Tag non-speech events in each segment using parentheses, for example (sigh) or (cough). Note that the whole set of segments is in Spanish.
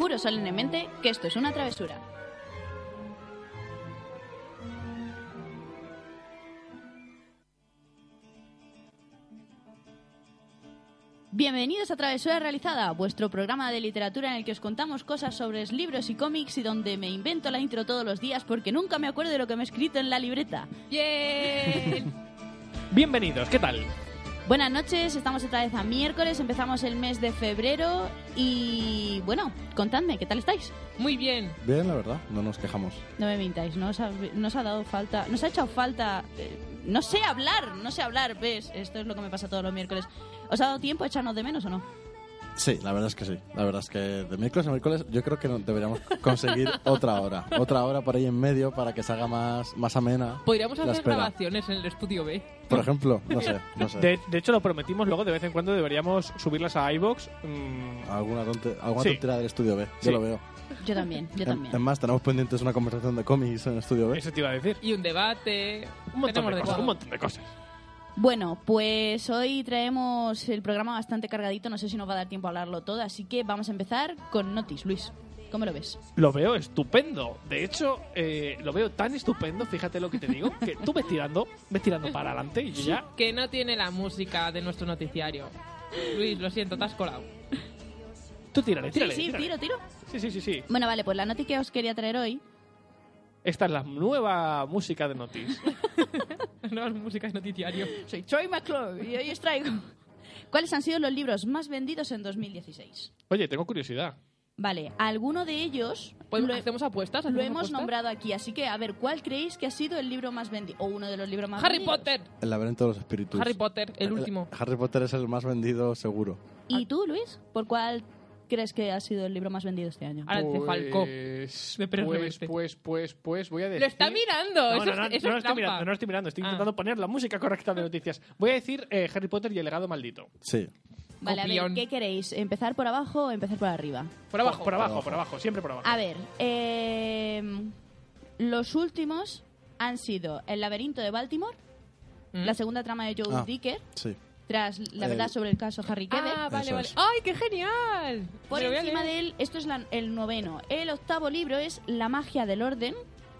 Juro solemnemente que esto es una travesura. Bienvenidos a Travesura Realizada, vuestro programa de literatura en el que os contamos cosas sobre libros y cómics y donde me invento la intro todos los días porque nunca me acuerdo de lo que me he escrito en la libreta. ¡Bien! (laughs) Bienvenidos, ¿qué tal? Buenas noches, estamos otra vez a miércoles, empezamos el mes de febrero y bueno, contadme, ¿qué tal estáis? Muy bien. Bien, la verdad, no nos quejamos. No me mintáis, no os ha, no os ha dado falta, nos ha echado falta, eh, no sé hablar, no sé hablar, ves, esto es lo que me pasa todos los miércoles. ¿Os ha dado tiempo a echarnos de menos o no? Sí, la verdad es que sí. La verdad es que de miércoles a miércoles yo creo que no- deberíamos conseguir (laughs) otra hora. Otra hora por ahí en medio para que se haga más, más amena Podríamos hacer espera. grabaciones en el estudio B. Por ejemplo, no sé, no sé. De, de hecho, lo prometimos luego, de vez en cuando deberíamos subirlas a iBox. Alguna, tonte- alguna Sí. tontería del estudio B, yo Sí. lo veo. Yo también, yo En- también. Es más, tenemos pendientes una conversación de cómics en el estudio B. Eso te iba a decir. Y un debate. Un montón de cosas, un montón de cosas. Bueno, pues hoy traemos el programa bastante cargadito, no sé si nos va a dar tiempo a hablarlo todo, así que vamos a empezar con Notis, Luis. ¿Cómo lo ves? Lo veo estupendo. De hecho, eh, lo veo tan estupendo, fíjate lo que te digo, que tú ves tirando, ves tirando para adelante y yo ya... Que no tiene la música de nuestro noticiario. Luis, lo siento, te has colado. Tú tírale, tírale. sí, sí, tírale. tiro, tiro. Sí, sí, sí, sí. Bueno, vale, pues la noti que os quería traer hoy Esta es la nueva música de Notis. (laughs) No es música de noticiario. Soy Troy McClure y hoy os traigo. (laughs) ¿Cuáles han sido los libros más vendidos en 2016? Oye, tengo curiosidad. Vale, alguno de ellos Pues, lo, ¿Hacemos apuestas? lo ¿Hacemos hemos apuestas? nombrado aquí, así que a ver, ¿cuál creéis que ha sido el libro más vendido? O uno de los libros más Harry vendidos. Potter. El laberinto de los espíritus. Harry Potter, el último. Harry Potter es el más vendido seguro. ¿Y tú, Luis? ¿Por cuál crees que ha sido el libro más vendido este año? Ahora dice Falcó. Pues, pues, pues, pues, pues, voy a decir... Lo está mirando. No, eso no, es- no, eso no lo es estoy mirando, no lo estoy mirando. Estoy Ah. intentando poner la música correcta de noticias. Voy a decir eh, Harry Potter y el legado maldito. Sí. Vale, a ver. ¿qué queréis? ¿Empezar por abajo o empezar por arriba? Por abajo. Por abajo, por abajo, siempre por abajo. A ver, eh, los últimos han sido El laberinto de Baltimore, ¿Mm? la segunda trama de Joe Ah. Dicker, Sí. Tras la El- verdad sobre el caso Harry Quebe. Ah, vale, Eso vale. es. ¡Ay, qué genial! Por Me lo voy a encima leer. de él, esto es la- el noveno. El octavo libro es La magia del orden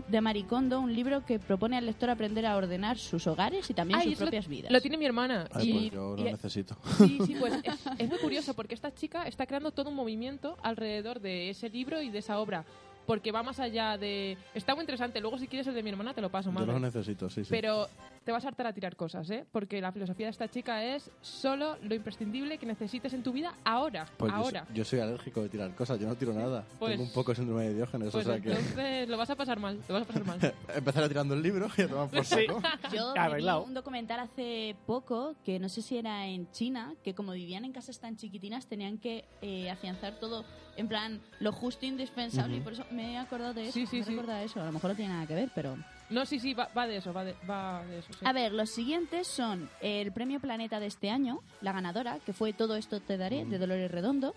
de Maricondo, un libro que propone al lector aprender a ordenar sus hogares y también Ay, sus eso propias vidas. Lo tiene mi hermana. Ay, y, pues yo lo y- necesito. Sí, sí, pues es, es muy curioso porque esta chica está creando todo un movimiento alrededor de ese libro y de esa obra. Porque va más allá de... Está muy interesante. Luego, si quieres el de mi hermana, te lo paso, Yo madre. lo necesito, sí, sí. Pero te vas a hartar a tirar cosas, ¿eh? Porque la filosofía de esta chica es solo lo imprescindible que necesites en tu vida ahora. Pues yo, ahora. soy- yo soy alérgico de tirar cosas, yo no tiro nada. Pues- Tengo un poco de síndrome de Diógenes, Pues o sea que entonces lo vas a pasar mal. Lo vas a pasar mal. (laughs) empezaré tirando el libro y a tomar por Sí. saco. (laughs) Yo Ya, me vi un documental hace poco, que no sé si era en China, que como vivían en casas tan chiquitinas tenían que eh, afianzar todo en plan lo justo e indispensable y por eso me he acordado de eso. Sí, sí, me sí. de eso. A lo mejor no tiene nada que ver, pero... No, sí, sí, va, va de eso, va de, va de eso. sí. A ver, los siguientes son el premio Planeta de este año, la ganadora, que fue Todo esto te daré, de Dolores Redondo.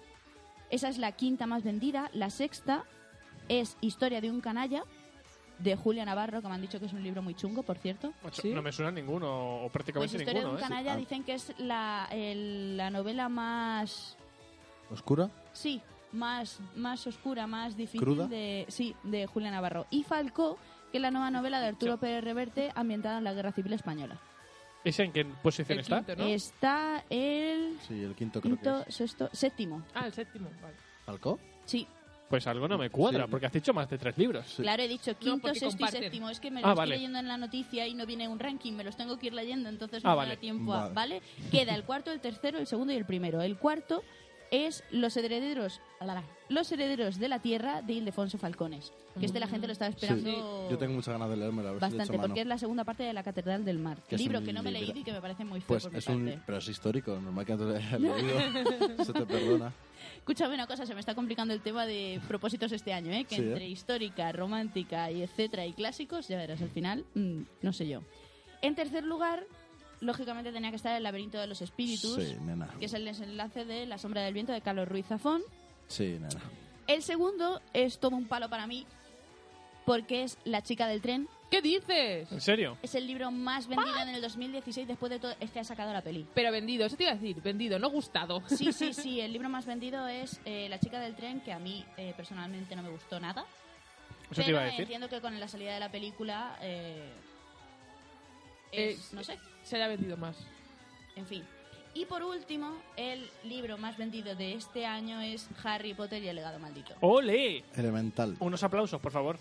Esa es la quinta más vendida. La sexta es Historia de un canalla, de Julia Navarro, que me han dicho que es un libro muy chungo, por cierto. No me suena ninguno, o Pues prácticamente Historia de ninguno. un ¿eh? canalla Ah. dicen que es la, el- la novela más... ¿Oscura? Sí, más, más oscura, más difícil ¿Cruda? de sí, de Julia Navarro. Y Falcó, que es la nueva novela de Arturo Sí. Pérez Reverte ambientada en la Guerra Civil Española. ¿Ese en qué posición El está? quinto, ¿no? Está el Sí, el quinto creo quinto, que es. sexto, séptimo. Ah, el séptimo, vale. ¿Falcó? Sí, Pues algo no me cuadra, Sí. porque has dicho más de tres libros. Sí. claro, he dicho quinto, porque sexto y comparten. séptimo. Es que me Ah, lo vale. estoy leyendo en la noticia y no viene un ranking, me los tengo que ir leyendo, entonces Ah, no me vale. da tiempo a... Vale. ¿Vale? Queda el cuarto, el tercero, el segundo y el primero. El cuarto es Los herederos, Los herederos de la tierra de Ildefonso Falcones. Que este la gente lo estaba Sí, esperando yo tengo muchas ganas de leerme, a ver si le bastante, porque es la segunda parte de la Catedral del Mar. Que es libro que no me he leído y que me parece muy feo Pues por mi es un... parte. Pero es histórico, normal que no te hayas (laughs) leído. Se te perdona. Escúchame una cosa, se me está complicando el tema de propósitos este año, ¿eh? Que Sí, ¿eh? entre histórica, romántica y etcétera y clásicos, ya verás, al final, mm, no sé yo. En tercer lugar, lógicamente tenía que estar El laberinto de los espíritus, Sí, nena. que es el desenlace de La sombra del viento de Carlos Ruiz Zafón. Sí, nena. El segundo es todo un palo para mí, porque es La chica del tren. ¿Qué dices? ¿En serio? Es el libro más vendido en el 2016 después de todo este ha sacado la peli. Pero vendido, eso te iba a decir, vendido, no gustado. Sí, (laughs) sí, sí, el libro más vendido es eh, La chica del tren, que a mí eh, personalmente no me gustó nada. Eso te pero iba a decir. entiendo que con la salida de la película eh, Eh, es, no sé, Se haya vendido más. en fin. Y por último, el libro más vendido de este año es Harry Potter y el legado maldito. ¡Ole! Elemental. Unos aplausos, por favor.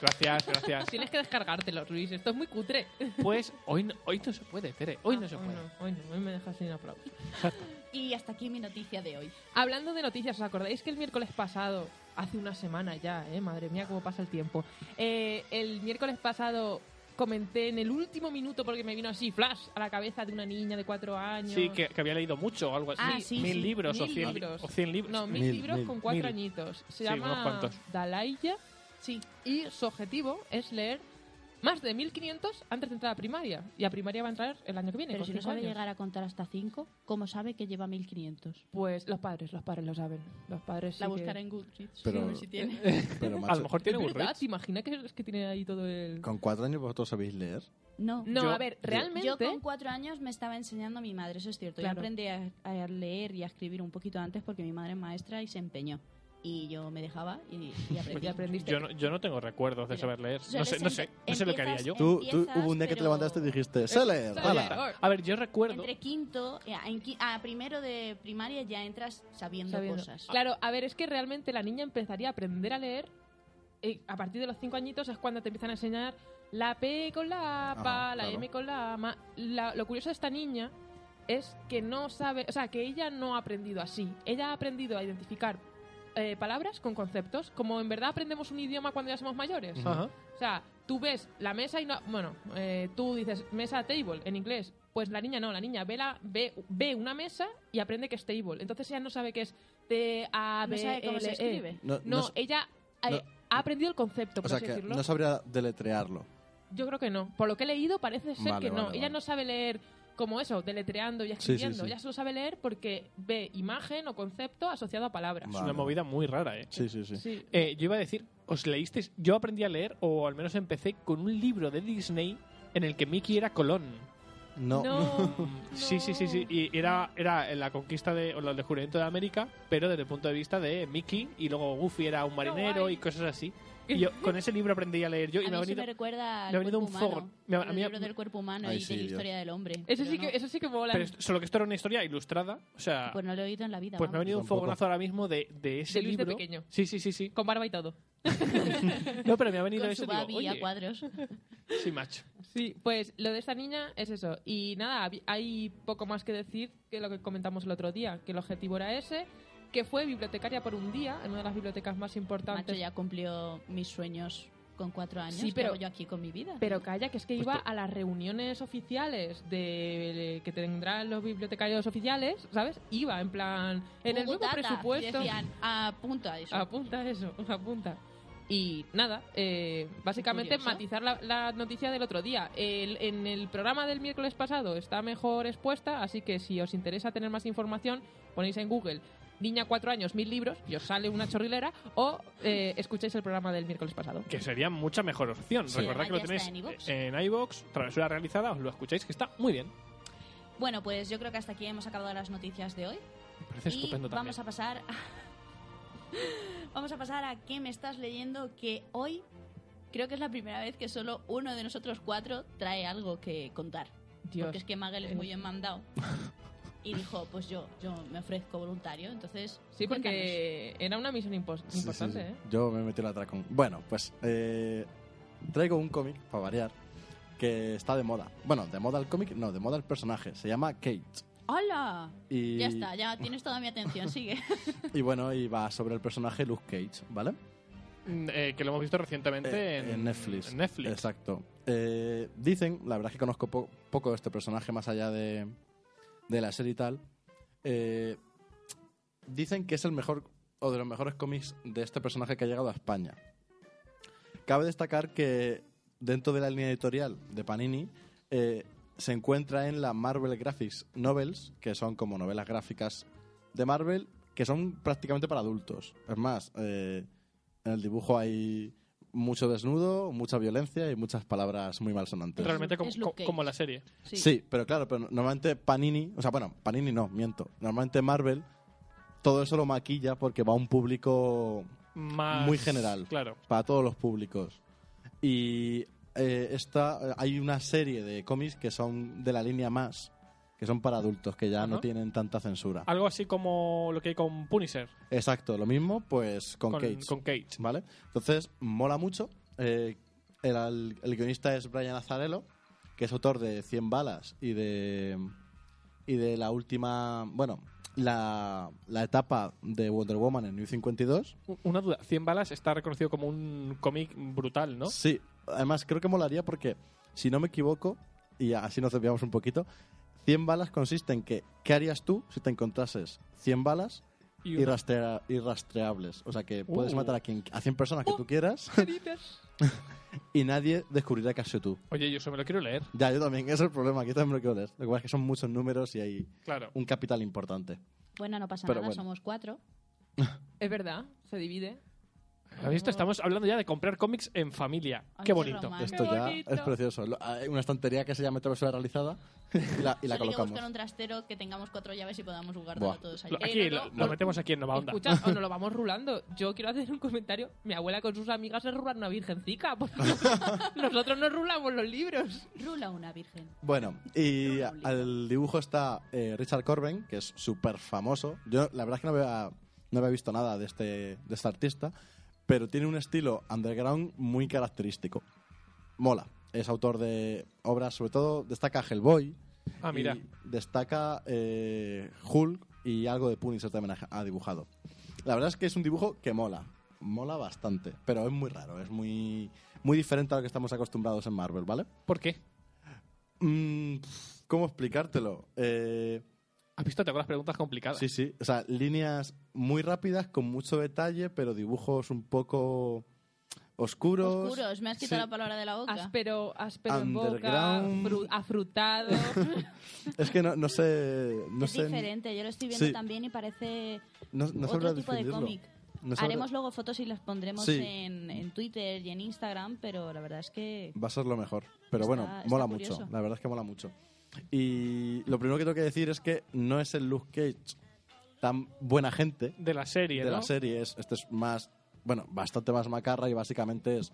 Gracias, gracias. Tienes que descargártelo, Luis. Esto es muy cutre. Pues hoy no, hoy no se puede, Tere. Hoy no se puede. Hoy no, hoy no, hoy me dejas sin aplausos. Y hasta aquí mi noticia de hoy. Hablando de noticias, ¿os acordáis que el miércoles pasado, hace una semana ya, eh? madre mía, cómo pasa el tiempo? Eh, el miércoles pasado comenté en el último minuto, porque me vino así, flash, a la cabeza de una niña de cuatro años. Sí, que, que había leído mucho o algo así. Ah, sí, mil sí. libros o cien libros. o cien libros. No, mil, Mil, libros mil, con cuatro mil. añitos. Se Sí, llama. Dalaya Sí, y su objetivo es leer más de 1500 antes de entrar a primaria. Y a primaria va a entrar el año que viene. pero con si no sabe años. llegar a contar hasta 5, ¿cómo sabe que lleva 1500? Pues los padres, los padres lo saben. Los padres La sí que- buscará en Goodreads. Pero- a si tiene. (laughs) Pero, A macho, lo mejor tiene. Goodreads. ¿Te imaginas que es que tiene ahí todo el...? con cuatro años vosotros sabéis leer. No. No, Yo- a ver, realmente... Yo con cuatro años me estaba enseñando mi madre, eso es cierto. Claro. Yo aprendí a, a leer y a escribir un poquito antes porque mi madre es maestra y se empeñó. Y yo me dejaba y, y (laughs) aprendí. Y aprendiste. Yo no, yo no tengo recuerdos de saber leer. No sé, no sé, empe- no sé lo que haría yo. Tú, tú hubo un día que te levantaste y dijiste, sé leer, hala". A ver, yo recuerdo. Entre quinto, eh, en a primero de primaria ya entras sabiendo, sabiendo. cosas. Claro, a ver, es que realmente la niña empezaría a aprender a leer eh, a partir de los cinco añitos es cuando te empiezan a enseñar la P con la A, Ajá, la claro. M con la A. ma- La- lo curioso de esta niña es que no sabe, o sea, que ella no ha aprendido así. Ella ha aprendido a identificar eh, palabras con conceptos, como en verdad aprendemos un idioma cuando ya somos mayores. Ajá. O sea, tú ves la mesa y no. Bueno, eh, tú dices mesa table en inglés. Pues la niña no, la niña ve, la, ve, ve una mesa y aprende que es table. Entonces ella no sabe qué es T, A, B, No sabe cómo se L, E. escribe. No, No, no s- ella eh, no- ha aprendido el concepto, por o sea así que decirlo. no sabría deletrearlo. Yo creo que no. Por lo que he leído parece ser Vale, que no. vale, ella vale. no sabe leer como eso, deletreando y sí, escribiendo. sí. Ella solo sabe leer porque ve imagen o concepto asociado a palabras. Es Vale. una movida muy rara, ¿eh? Sí, sí, sí. Sí. Eh, Yo iba a decir, ¿os leísteis? Yo aprendí a leer, o al menos empecé, con un libro de Disney en el que Mickey era Colón. No. No, (laughs) Sí, sí, sí, sí. Y era, era la conquista de, o el descubrimiento de América, pero desde el punto de vista de Mickey, y luego Goofy era un marinero y cosas así. Y yo con ese libro aprendí a leer yo y a me ha mí se venido... me recuerda al me ha venido un humano, fogón. Me ha- a el mí- libro del cuerpo humano Ay, y sí, de la Dios. historia del hombre. Eso sí, que, no, eso sí que mola. Pero solo que esto era una historia ilustrada, o sea... Pues no lo he oído en la vida. Pues me ha vamos. venido un Tampoco. fogonazo ahora mismo de, de ese De Luis de libro. pequeño. Sí, sí, sí, sí. Con barba y todo. (laughs) No, pero me ha venido Con eso su y digo, babi a oye, cuadros. sí, macho. Sí, pues lo de esta niña es eso. Y nada, hab- hay poco más que decir que lo que comentamos el otro día, que el objetivo era ese, que fue bibliotecaria por un día en una de las bibliotecas más importantes. Macho ya cumplió mis sueños con cuatro años. Sí, ¿Qué pero- hago yo aquí con mi vida? Pero calla, que es que Pues iba a las reuniones oficiales de que tendrán los bibliotecarios oficiales, ¿sabes? Iba en plan en el nuevo presupuesto. decían, apunta eso. Apunta eso, (laughs) apunta. Y nada, eh, básicamente curioso. matizar la, la noticia del otro día. El- en el programa del miércoles pasado está mejor expuesta, así que si os interesa tener más información, ponéis en Google Niña cuatro años, mil libros, y os sale una chorrilera, o eh, escucháis el programa del miércoles pasado. Que sería mucha mejor opción. Sí. Recordad que lo tenéis en iVoox, travesura realizada, os lo escucháis, que está muy bien. Bueno, pues yo creo que hasta aquí hemos acabado las noticias de hoy. Me parece y estupendo también. vamos a pasar a... (laughs) vamos a pasar a qué me estás leyendo que hoy creo que es la primera vez que solo uno de nosotros cuatro trae algo que contar. Dios. Porque es que Magel es muy bien mandado. (laughs) Y dijo, pues yo, yo me ofrezco voluntario, entonces... Sí, porque era una misión Sí, importante, sí. ¿eh? Yo me metí la con. Bueno, pues eh, traigo un cómic, para variar, que está de moda. Bueno, de moda el cómic, no, de moda el personaje. Se llama Kate. ¡Hola! Y, Ya está, ya tienes toda mi atención, sigue. (laughs) Y bueno, y va sobre el personaje Luke Cage, ¿vale? Mm, eh, que lo hemos visto recientemente Eh, en, Netflix. en Netflix. Exacto. Eh, dicen, la verdad es que conozco po- poco de este personaje más allá de, de la serie y tal. eh, dicen que es el mejor o de los mejores cómics de este personaje que ha llegado a España. Cabe destacar que dentro de la línea editorial de Panini eh, se encuentra en la Marvel Graphics Novels, que son como novelas gráficas de Marvel, que son prácticamente para adultos. Es más, eh, en el dibujo hay mucho desnudo, mucha violencia y muchas palabras muy malsonantes. Realmente Luke co- como la serie. Sí. Sí, pero claro, pero normalmente Panini, o sea, bueno, Panini no, miento. Normalmente Marvel todo eso lo maquilla porque va a un público Más, Muy general. Claro. para todos los públicos. Y eh, esta, hay una serie de cómics que son de la línea más, que son para adultos, que ya no tienen tanta censura. Algo así como lo que hay con Punisher, Exacto, lo mismo, pues con, con, Cage. con Cage. ¿Vale? Entonces, mola mucho. Eh, el, el- el guionista es Brian Azarello, que es autor de 100 balas y de y de la última, bueno, la, la etapa de Wonder Woman en New 52. U- Una duda, 100 balas está reconocido como un cómic brutal, ¿no? Sí, además creo que molaría porque, si no me equivoco, y así nos desviamos un poquito, 100 balas consiste en que, ¿qué harías tú si te encontrases 100 balas Y? O sea, que puedes Uh. matar a, quien, a 100 personas que tú quieras (laughs) y nadie descubrirá que has sido tú. Oye, yo eso me lo quiero leer. Ya, yo también, ese es el problema, aquí también me lo quiero leer. Lo que pasa es que son muchos números y hay Claro. un capital importante. Bueno, no pasa Pero nada, bueno. somos cuatro. (laughs) Es verdad, se divide. ¿Has visto? Estamos hablando ya de comprar cómics en familia. Ay, qué qué bonito. romántico. Esto Qué ya bonito. es precioso. Hay una estantería que se llama Travesura Realizada y la, y la que colocamos. buscar un trastero que tengamos cuatro llaves y podamos jugar todos ahí. Lo- Eh, Aquí, no, lo, no, lo no. metemos aquí en Nova Onda. Escucha, o (laughs) nos lo vamos rulando. Yo quiero hacer un comentario. Mi abuela con sus amigas se rulan una virgencica. (laughs) Nosotros no rulamos los libros. Rula una virgen. Bueno, y al dibujo está eh, Richard Corben, que es súper famoso. Yo la verdad es que no había, no había visto nada de este, de este artista, pero tiene un estilo underground muy característico. Mola. Es autor de obras, sobre todo destaca Hellboy. Ah, mira. y destaca eh, Hulk y algo de Punisher también ha, ha dibujado. La verdad es que es un dibujo que mola. Mola bastante, pero es muy raro, es muy, muy diferente a lo que estamos acostumbrados en Marvel, ¿vale? ¿Por qué? Mm, ¿Cómo explicártelo? Eh, ¿Has visto? Tengo las preguntas complicadas. sí, sí. O sea, líneas muy rápidas, con mucho detalle, pero dibujos un poco oscuros. Oscuros, me has quitado Sí. la palabra de la boca. Áspero, áspero en boca, fru- afrutado. (laughs) Es que no, no sé. No es sé diferente, yo lo estoy viendo Sí. también y parece No, no otro tipo de cómic. No sabré- Haremos luego fotos y las pondremos Sí. en, en Twitter y en Instagram, pero la verdad es que Va a ser lo mejor. Pero Está- bueno, mola mucho. La verdad es que mola mucho. Y lo primero que tengo que decir es que no es el Luke Cage tan buena gente De la serie, de ¿no? la serie. Es, este es más, bueno, bastante más macarra y básicamente es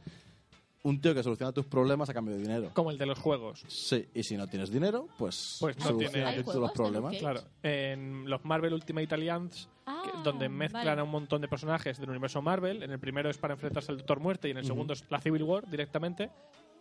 un tío que soluciona tus problemas a cambio de dinero. Como el de los juegos. Sí, y si no tienes dinero, pues, Pues no soluciona tiene- ¿Hay tú los problemas. Luke Claro. En los Marvel Ultimate Alliance, que- Ah, donde mezclan vale. a un montón de personajes del universo Marvel. En el primero es para enfrentarse al Doctor Muerte y en el segundo es la Civil War directamente.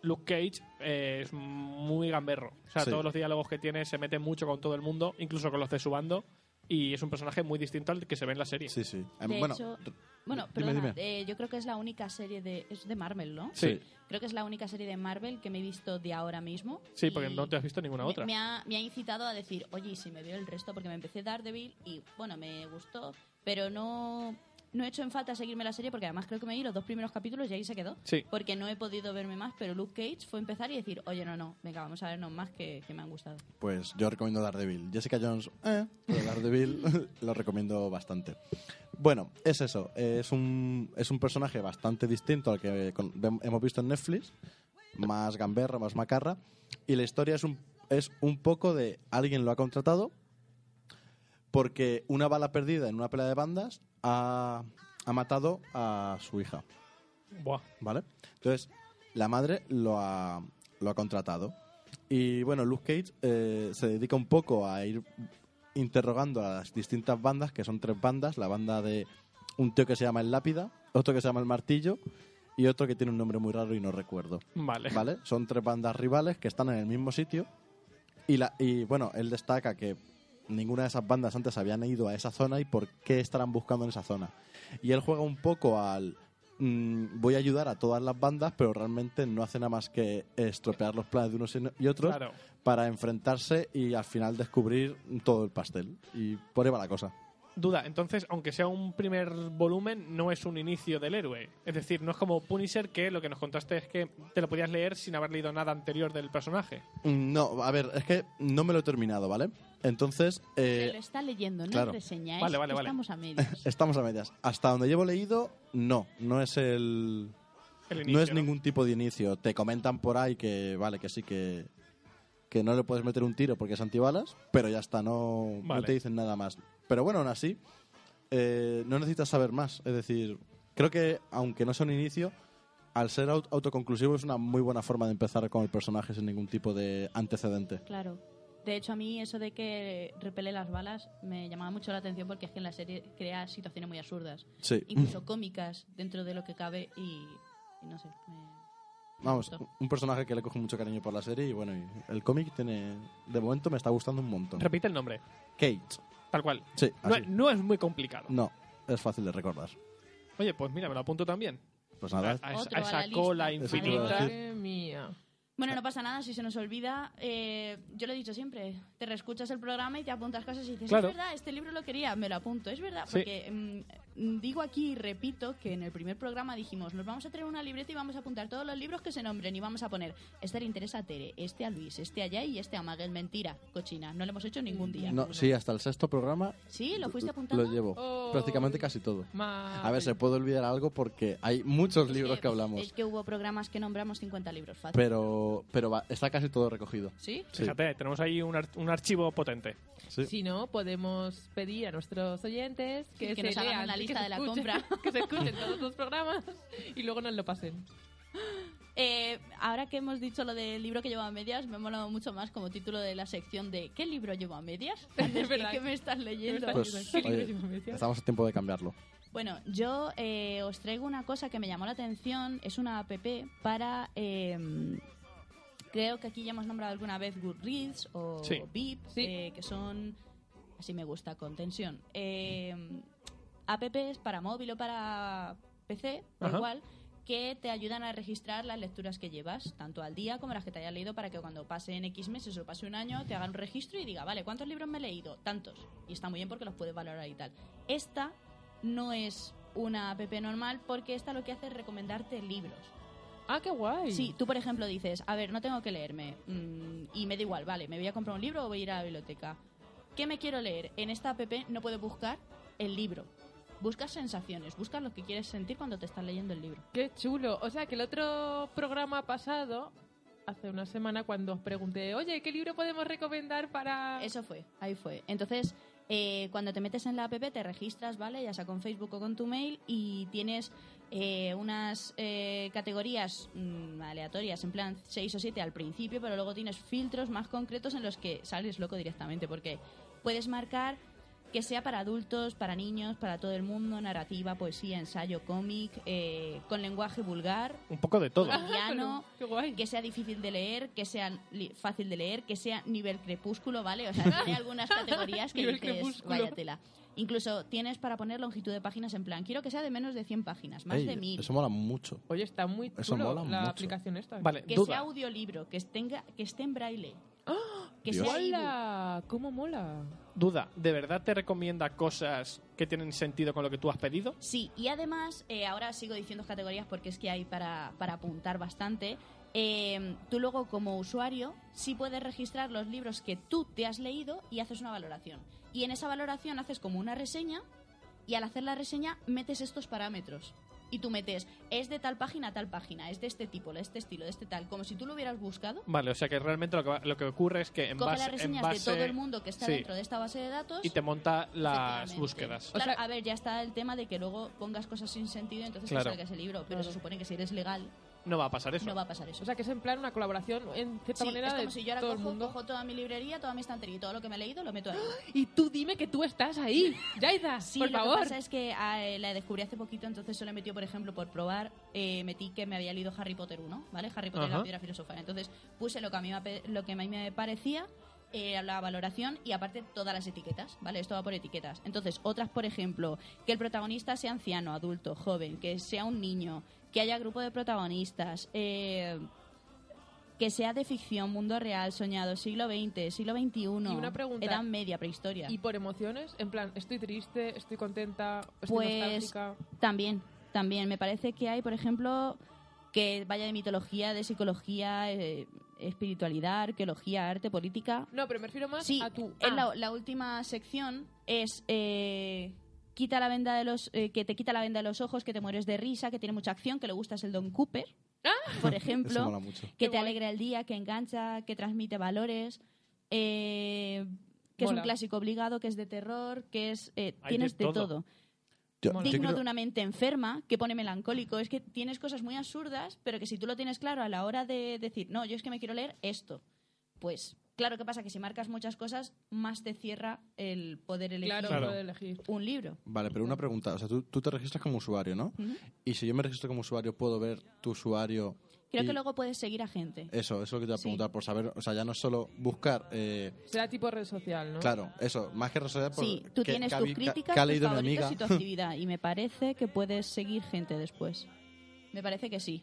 Luke Cage eh, es muy gamberro. O sea, Sí. todos los diálogos que tiene se mete mucho con todo el mundo, incluso con los de su bando. Y es un personaje muy distinto al que se ve en la serie. Sí, sí. De bueno, hecho- Bueno, dime, perdona, dime. eh, yo creo que es la única serie de... Es de Marvel, ¿no? Sí. Creo que es la única serie de Marvel que me he visto de ahora mismo. Sí, porque no te has visto ninguna me- otra. Me ha, me ha incitado a decir, oye, ¿y si me veo el resto, porque me empecé Daredevil y, bueno, me gustó, pero no, no he hecho en falta seguirme la serie porque además creo que me vi los dos primeros capítulos y ahí se quedó. Sí. Porque no he podido verme más, pero Luke Cage fue empezar y decir, oye, no, no, venga, vamos a vernos más que, que me han gustado. Pues yo recomiendo Daredevil. Jessica Jones, eh, pero Daredevil (laughs) lo recomiendo bastante. Bueno, es eso. Es un, es un personaje bastante distinto al que con- hemos visto en Netflix. Más gamberra, más macarra. Y la historia es un, es un poco de alguien lo ha contratado porque una bala perdida en una pelea de bandas ha, ha matado a su hija. Buah. ¿vale? Entonces, la madre lo ha, lo ha contratado. Y bueno, Luke Cage eh, se dedica un poco a ir interrogando a las distintas bandas, que son tres bandas, la banda de un tío que se llama El Lápida, otro que se llama El Martillo y otro que tiene un nombre muy raro y no recuerdo. Vale. ¿Vale? Son tres bandas rivales que están en el mismo sitio. Y, la, y bueno, él destaca que ninguna de esas bandas antes habían ido a esa zona y por qué estarán buscando en esa zona. Y él juega un poco al mm, voy a ayudar a todas las bandas, pero realmente no hace nada más que estropear los planes de unos y otros Claro. para enfrentarse y al final descubrir todo el pastel. Y por ahí va la cosa. Duda, entonces, aunque sea un primer volumen, no es un inicio del héroe. Es decir, no es como Punisher, que lo que nos contaste es que te lo podías leer sin haber leído nada anterior del personaje. Mm, No, a ver, es que no me lo he terminado, ¿vale? Entonces, eh, Se lo está leyendo, no claro. es reseña, es Vale, vale, que vale. estamos a medias. (laughs) estamos a medias. Hasta donde llevo leído, no, no es el... El no es ningún tipo de inicio. Te comentan por ahí que, vale, que sí, que, que no le puedes meter un tiro porque es antibalas, pero ya está, no, no te dicen nada más. Pero bueno, aún así, eh, no necesitas saber más. Es decir, creo que aunque no sea un inicio, al ser aut- autoconclusivo es una muy buena forma de empezar con el personaje sin ningún tipo de antecedente. Claro. De hecho, a mí eso de que repele las balas me llamaba mucho la atención porque es que en la serie crea situaciones muy absurdas, Sí. incluso cómicas dentro de lo que cabe y, y no sé. me- me Vamos, gustó. un personaje que le coge mucho cariño por la serie y bueno, y el cómic tiene, de momento me está gustando un montón. Repite el nombre, Kate. Tal cual. Sí, No, así. no es muy complicado. No, es fácil de recordar. Oye, pues mira, me lo apunto también. Pues nada, A, esa- a a esa la cola lista. Eso te iba a infinita. Madre mía. Bueno, no pasa nada si se nos olvida. eh, yo lo he dicho siempre. Te reescuchas el programa y te apuntas cosas y dices, Claro. es verdad, este libro lo quería, me lo apunto. Es verdad, Sí. porque mm, digo aquí y repito que en el primer programa dijimos, nos vamos a traer una libreta y vamos a apuntar todos los libros que se nombren y vamos a poner, este le interesa a Tere, este a Luis, este a Yay y este a Maguel. Mentira, cochina. No lo hemos hecho ningún día. No, sí, hasta el sexto programa ¿Sí? ¿Lo fuiste apuntando? lo llevo. Oh. Prácticamente casi todo. A ver, se puede olvidar algo porque hay muchos Es libros que hablamos. Es que hubo programas que nombramos 50 libros, fácil. Pero, pero va- está casi todo recogido. ¿Sí? Sí. Fíjate, tenemos ahí un, ar- un archivo potente. Sí. Si no, podemos pedir a nuestros oyentes que, Que se nos hagan lean, una que lista de la escuchen- compra. (laughs) Que se escuchen todos los programas y luego nos lo pasen. (laughs) Eh, ahora que hemos dicho lo del libro que llevo a medias, me ha molado mucho más como título de la sección de ¿qué libro llevo a medias? (laughs) Es ¿Qué, verdad. qué me estás leyendo? Me Pues, ¿Qué oye, llevo a medias? estamos a tiempo de cambiarlo. Bueno, yo eh, os traigo una cosa que me llamó la atención. Es una app para... eh, creo que aquí ya hemos nombrado alguna vez Goodreads o Sí. Beep, Sí. eh, que son... Así me gusta, con tensión. Eh, apps para móvil o para PC, da Ajá. igual, que te ayudan a registrar las lecturas que llevas, tanto al día como las que te hayas leído, para que cuando pasen X meses o pase un año, te hagan un registro y diga, vale, ¿cuántos libros me he leído? Tantos. Y está muy bien porque los puedes valorar y tal. Esta no es una app normal porque esta lo que hace es recomendarte libros. Ah, qué guay. Sí, tú por ejemplo dices, a ver, no tengo que leerme mm, y me da igual, vale, me voy a comprar un libro o voy a ir a la biblioteca. ¿Qué me quiero leer? En esta app no puedes buscar el libro. Buscas sensaciones, buscas lo que quieres sentir cuando te estás leyendo el libro. Qué chulo. O sea, que el otro programa pasado, hace una semana, cuando os pregunté, oye, ¿qué libro podemos recomendar para...? Eso fue, ahí fue. Entonces, eh, cuando te metes en la app, te registras, ¿vale? Ya sea con Facebook o con tu mail y tienes eh, unas eh, categorías mm, aleatorias, en plan 6 o 7 al principio, pero luego tienes filtros más concretos en los que sales loco directamente, porque puedes marcar que sea para adultos, para niños, para todo el mundo, narrativa, poesía, ensayo, cómic, eh, con lenguaje vulgar, Un poco de todo. guay. que sea difícil de leer, que sea fácil de leer, que sea nivel crepúsculo, ¿vale? O sea, tiene algunas (laughs) categorías que dices, crepúsculo. vaya tela. Incluso tienes para poner longitud de páginas en plan, quiero que sea de menos de 100 páginas, más Ey, de 1000. Eso mola mucho. Oye, está muy Eso chulo mola la mucho. aplicación esta. Vale, Que duda. sea audiolibro, que, tenga, que esté en braille. Que Dios. sea. ¿Cómo mola? Duda, ¿de verdad te recomienda cosas que tienen sentido con lo que tú has pedido? Sí, y además, eh, ahora sigo diciendo categorías porque es que hay para, para apuntar bastante. Eh, tú luego como usuario sí puedes registrar los libros que tú te has leído y haces una valoración. Y en esa valoración haces como una reseña y al hacer la reseña metes estos parámetros. Y tú metes, es de tal página a tal página, es de este tipo, de este estilo, de este tal, como si tú lo hubieras buscado. Vale, o sea que realmente lo que, va- lo que ocurre es que en Coge base, las en reseñas base- de todo el mundo que está sí, dentro de esta base de datos y te monta las búsquedas. Claro, O sea- a ver, ya está el tema de que luego pongas cosas sin sentido y entonces Claro. te salga ese libro. Pero se supone que si eres legal, No va a pasar eso. no va a pasar eso. O sea, que es en plan una colaboración, en cierta Sí, manera, es como de si yo ahora todo el cojo, mundo. cojo toda mi librería, toda mi estantería y todo lo que me he leído lo meto ahí. (gasps) Y tú dime que tú estás ahí. (laughs) Yaida, Sí, por lo favor. que pasa es que ah, eh, la descubrí hace poquito, entonces solo he metido, por ejemplo, por probar, eh, metí que me había leído Harry Potter 1, ¿vale? Harry Potter y Ajá. la piedra filosofal. Entonces puse lo que a mí me, lo que a mí me parecía eh, la valoración y aparte todas las etiquetas, ¿vale? Esto va por etiquetas. Entonces, otras, por ejemplo, que el protagonista sea anciano, adulto, joven, que sea un niño, que haya grupo de protagonistas, eh, que sea de ficción, mundo real, soñado, siglo XX, siglo XXI, Y una pregunta. edad media, prehistoria. ¿Y por emociones? En plan, estoy triste, estoy contenta, estoy Pues nostálgica. también, también. Me parece que hay, por ejemplo, que vaya de mitología, de psicología, eh, espiritualidad, arqueología, arte, política. No, pero me refiero más Sí, a tu... en ah, la, la última sección es eh, quita la venda de los eh, que te quita la venda de los ojos, que te mueres de risa, que tiene mucha acción, que le gustas el Don Cooper, por (laughs) Eso ejemplo, mola mucho. que Qué te guay. alegra el día, que engancha, que transmite valores, eh, que es un clásico obligado, que es de terror, que es eh, Hay tienes de de todo. todo Yo- Mola. yo digno creo- de una mente enferma que pone melancólico. Es que tienes cosas muy absurdas, pero que si tú lo tienes claro a la hora de decir, no, yo es que me quiero leer esto, pues claro, ¿qué pasa? Que si marcas muchas cosas, más te cierra el poder elegir Claro, Claro. puedo elegir. un libro. Vale, pero una pregunta. O sea, tú, tú te registras como usuario, ¿no? Y si yo me registro como usuario, ¿puedo ver tu usuario? Creo y- que luego puedes seguir a gente. Eso, eso es lo que te iba a Sí. preguntar, por saber, o sea, ya no es solo buscar, eh, Será tipo red social, ¿no? claro, eso, más que resolver por Sí, tú tienes tus críticas, tus favoritos y tu (laughs) actividad. Y me parece que puedes seguir gente después. Me parece que sí.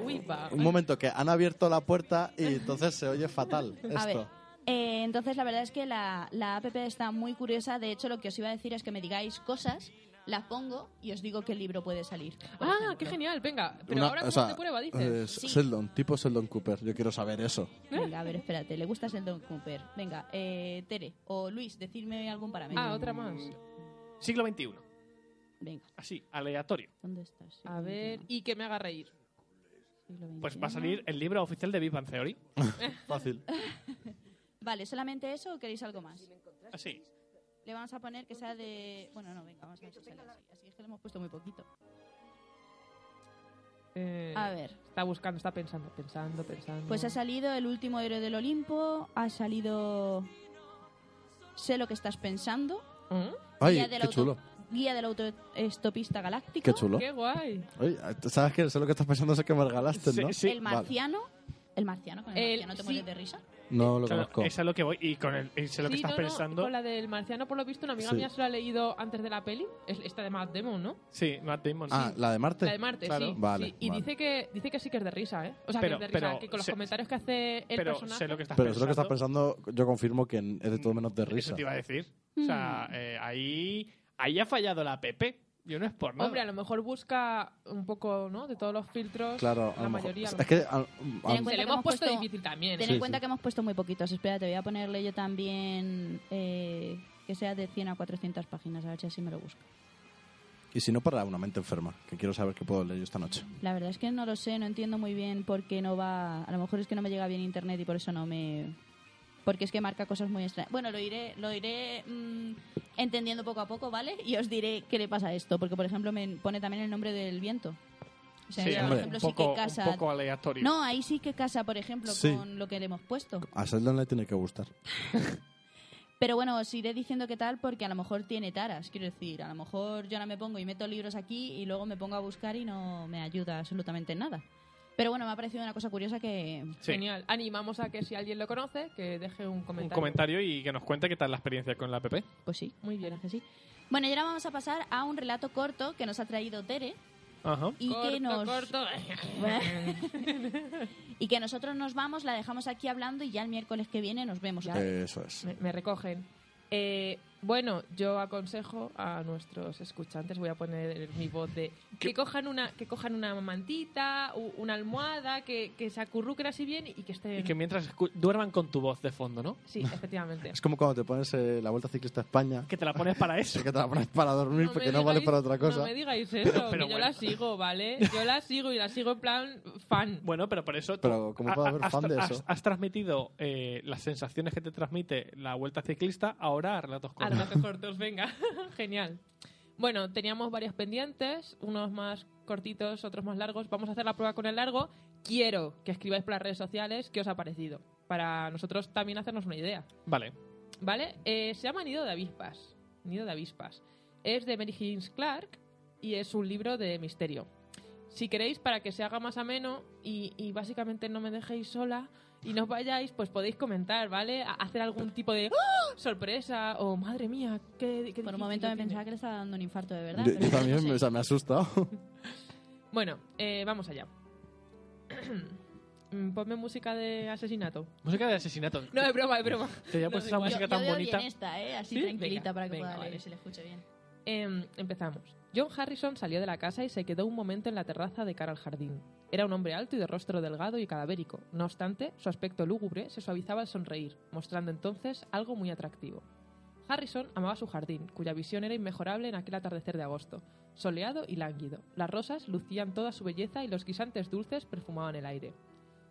Uy, va. Un momento, que han abierto la puerta y entonces se oye fatal esto. (laughs) A ver, eh, entonces la verdad es que la, la app está muy curiosa. De hecho, lo que os iba a decir es que me digáis cosas, las pongo y os digo qué libro puede salir. Ah, ejemplo. qué genial, venga. Pero Una- ahora o cómo sea, se prueba, dices. eh, Sí. Sheldon, tipo Sheldon Cooper, yo quiero saber eso. Venga, a ver, espérate. ¿Le gusta el Don Cooper? Venga, eh, Tere o Luis, decidme algún parámetro. Ah, otra más. Siglo XXI. Venga, Así, aleatorio. ¿dónde estás? A ver, y que me haga reír. Pues va a salir el libro oficial de Big Bang Theory. (laughs) Fácil. (laughs) Vale, ¿solamente eso o queréis algo más? Así. Le vamos a poner que sea de... Bueno, no, venga, vamos a ver si sale así. Así es que le hemos puesto muy poquito. Eh, A ver, Está buscando, está pensando, pensando, pensando. pues ha salido El último héroe del Olimpo, ha salido... Sé lo que estás pensando, ¿Mm? Ay, del qué chulo. Guía del autoestopista galáctico, Qué chulo. ¡Qué guay! Oye, ¿sabes qué? Sé lo que estás pensando, sé que me regalaste, Sí, ¿no? sí. El marciano... El marciano, con el, El- marciano te sí. mueres de risa. No lo Claro, conozco. eso es lo que voy. Y con el, sé lo que estás no, no, pensando. con la del marciano, por lo visto, una amiga Sí. mía se lo ha leído antes de la peli. Es esta de Matt Damon, ¿no? Sí, Matt Damon. Ah, sí. la de Marte. La de Marte, Claro. sí. Vale, sí. Y vale. dice que dice que sí que es de risa, ¿eh? O sea, Pero- que es de risa, pero que con los comentarios que hace el pero personaje... sé lo que estás Pero sé pensando. lo que estás pensando, yo confirmo que es de todo menos de risa. Eso te iba a decir. O sea, eh, ahí, ahí ha fallado la PP. Yo no es por nada. Hombre, a lo mejor busca un poco, ¿no? De todos los filtros. Claro, a la lo mejor. mayoría. lo Es que. mejor. al- al- Se le hemos puesto puesto- difícil también, Ten en Sí, cuenta sí. que hemos puesto muy poquitos. Espérate, voy a ponerle yo también eh, que sea de 100 a 400 páginas, a ver si así me lo busco. Y si no, para una mente enferma, que quiero saber qué puedo leer yo esta noche. La verdad es que no lo sé, no entiendo muy bien por qué no va... A lo mejor es que no me llega bien internet y por eso no me... Porque es que marca cosas muy extrañas. Bueno, lo iré, lo iré mm, entendiendo poco a poco, ¿vale? Y os diré qué le pasa a esto. Porque, por ejemplo, me pone también el nombre del viento. O sea, Sí, por hombre, ejemplo, un sí poco, que casa... un poco aleatorio. No, ahí sí que casa, por ejemplo, Sí. con lo que le hemos puesto. A Sheldon le tiene que gustar. (laughs) Pero bueno, os iré diciendo qué tal porque a lo mejor tiene taras. Quiero decir, a lo mejor yo ahora me pongo y meto libros aquí y luego me pongo a buscar y no me ayuda absolutamente en nada. Pero bueno, me ha parecido una cosa curiosa que... Sí. Genial. Animamos a que si alguien lo conoce, que deje un Un comentario. comentario y que nos cuente qué tal la experiencia con la PP. Pues sí, Muy bien. que sí. Bueno, y ahora vamos a pasar a un relato corto que nos ha traído Tere Ajá. y corto, que nos... corto. (laughs) y que nosotros nos vamos, la dejamos aquí hablando y ya el miércoles que viene nos vemos. Eso es. me, me recogen. Eh, bueno, yo aconsejo a nuestros escuchantes, voy a poner mi voz de que cojan una, que cojan una mantita, u- una almohada, que, que se acurruquen así bien y que estén. Y que mientras escu- duerman con tu voz de fondo, ¿no? Sí, efectivamente. (laughs) Es como cuando te pones eh, la Vuelta Ciclista a España, Que te la pones para eso. es (laughs) que te la pones para dormir me porque no vale digáis- para otra cosa. No me digáis eso, Pero- pero que yo bueno. la sigo, ¿vale? Yo la sigo y la sigo en plan fan. Bueno, pero por eso. tú Pero, ¿cómo puede ha- haber has, fan de has- eso? has transmitido eh, las sensaciones que te transmite la vuelta ciclista ahora a relatos A venga. (laughs) Genial. Bueno, teníamos varios pendientes, unos más cortitos, otros más largos. Vamos a hacer la prueba con el largo. Quiero que escribáis por las redes sociales qué os ha parecido, para nosotros también hacernos una idea. Vale. ¿Vale? Eh, se llama Nido de Avispas. Nido de Avispas. Es de Mary Higgins Clark y es un libro de misterio. Si queréis, para que se haga más ameno y, y básicamente no me dejéis sola y no os vayáis, pues podéis comentar, ¿vale? A- hacer algún tipo de ¡Ah! sorpresa o madre mía, qué, qué Por un momento me tiene". pensaba que le estaba dando un infarto de verdad. Yo, pero yo no también sé. me, o sea, me ha asustado. (laughs) Bueno, eh, vamos allá. (clears throat) Mm, Ponme música de asesinato. Música de asesinato. No, es broma, es broma. Te había no puesto sé esa música yo tan bonita. bien esta, ¿eh? Así ¿Sí? tranquilita Venga, para que venga, pueda vale. leer y se le escuche bien. Em, empezamos. John Harrison salió de la casa y se quedó un momento en la terraza de cara al jardín. Era un hombre alto y de rostro delgado y cadavérico. No obstante, su aspecto lúgubre se suavizaba al sonreír, mostrando entonces algo muy atractivo. Harrison amaba su jardín, cuya visión era inmejorable en aquel atardecer de agosto, soleado y lánguido. Las rosas lucían toda su belleza y los guisantes dulces perfumaban el aire.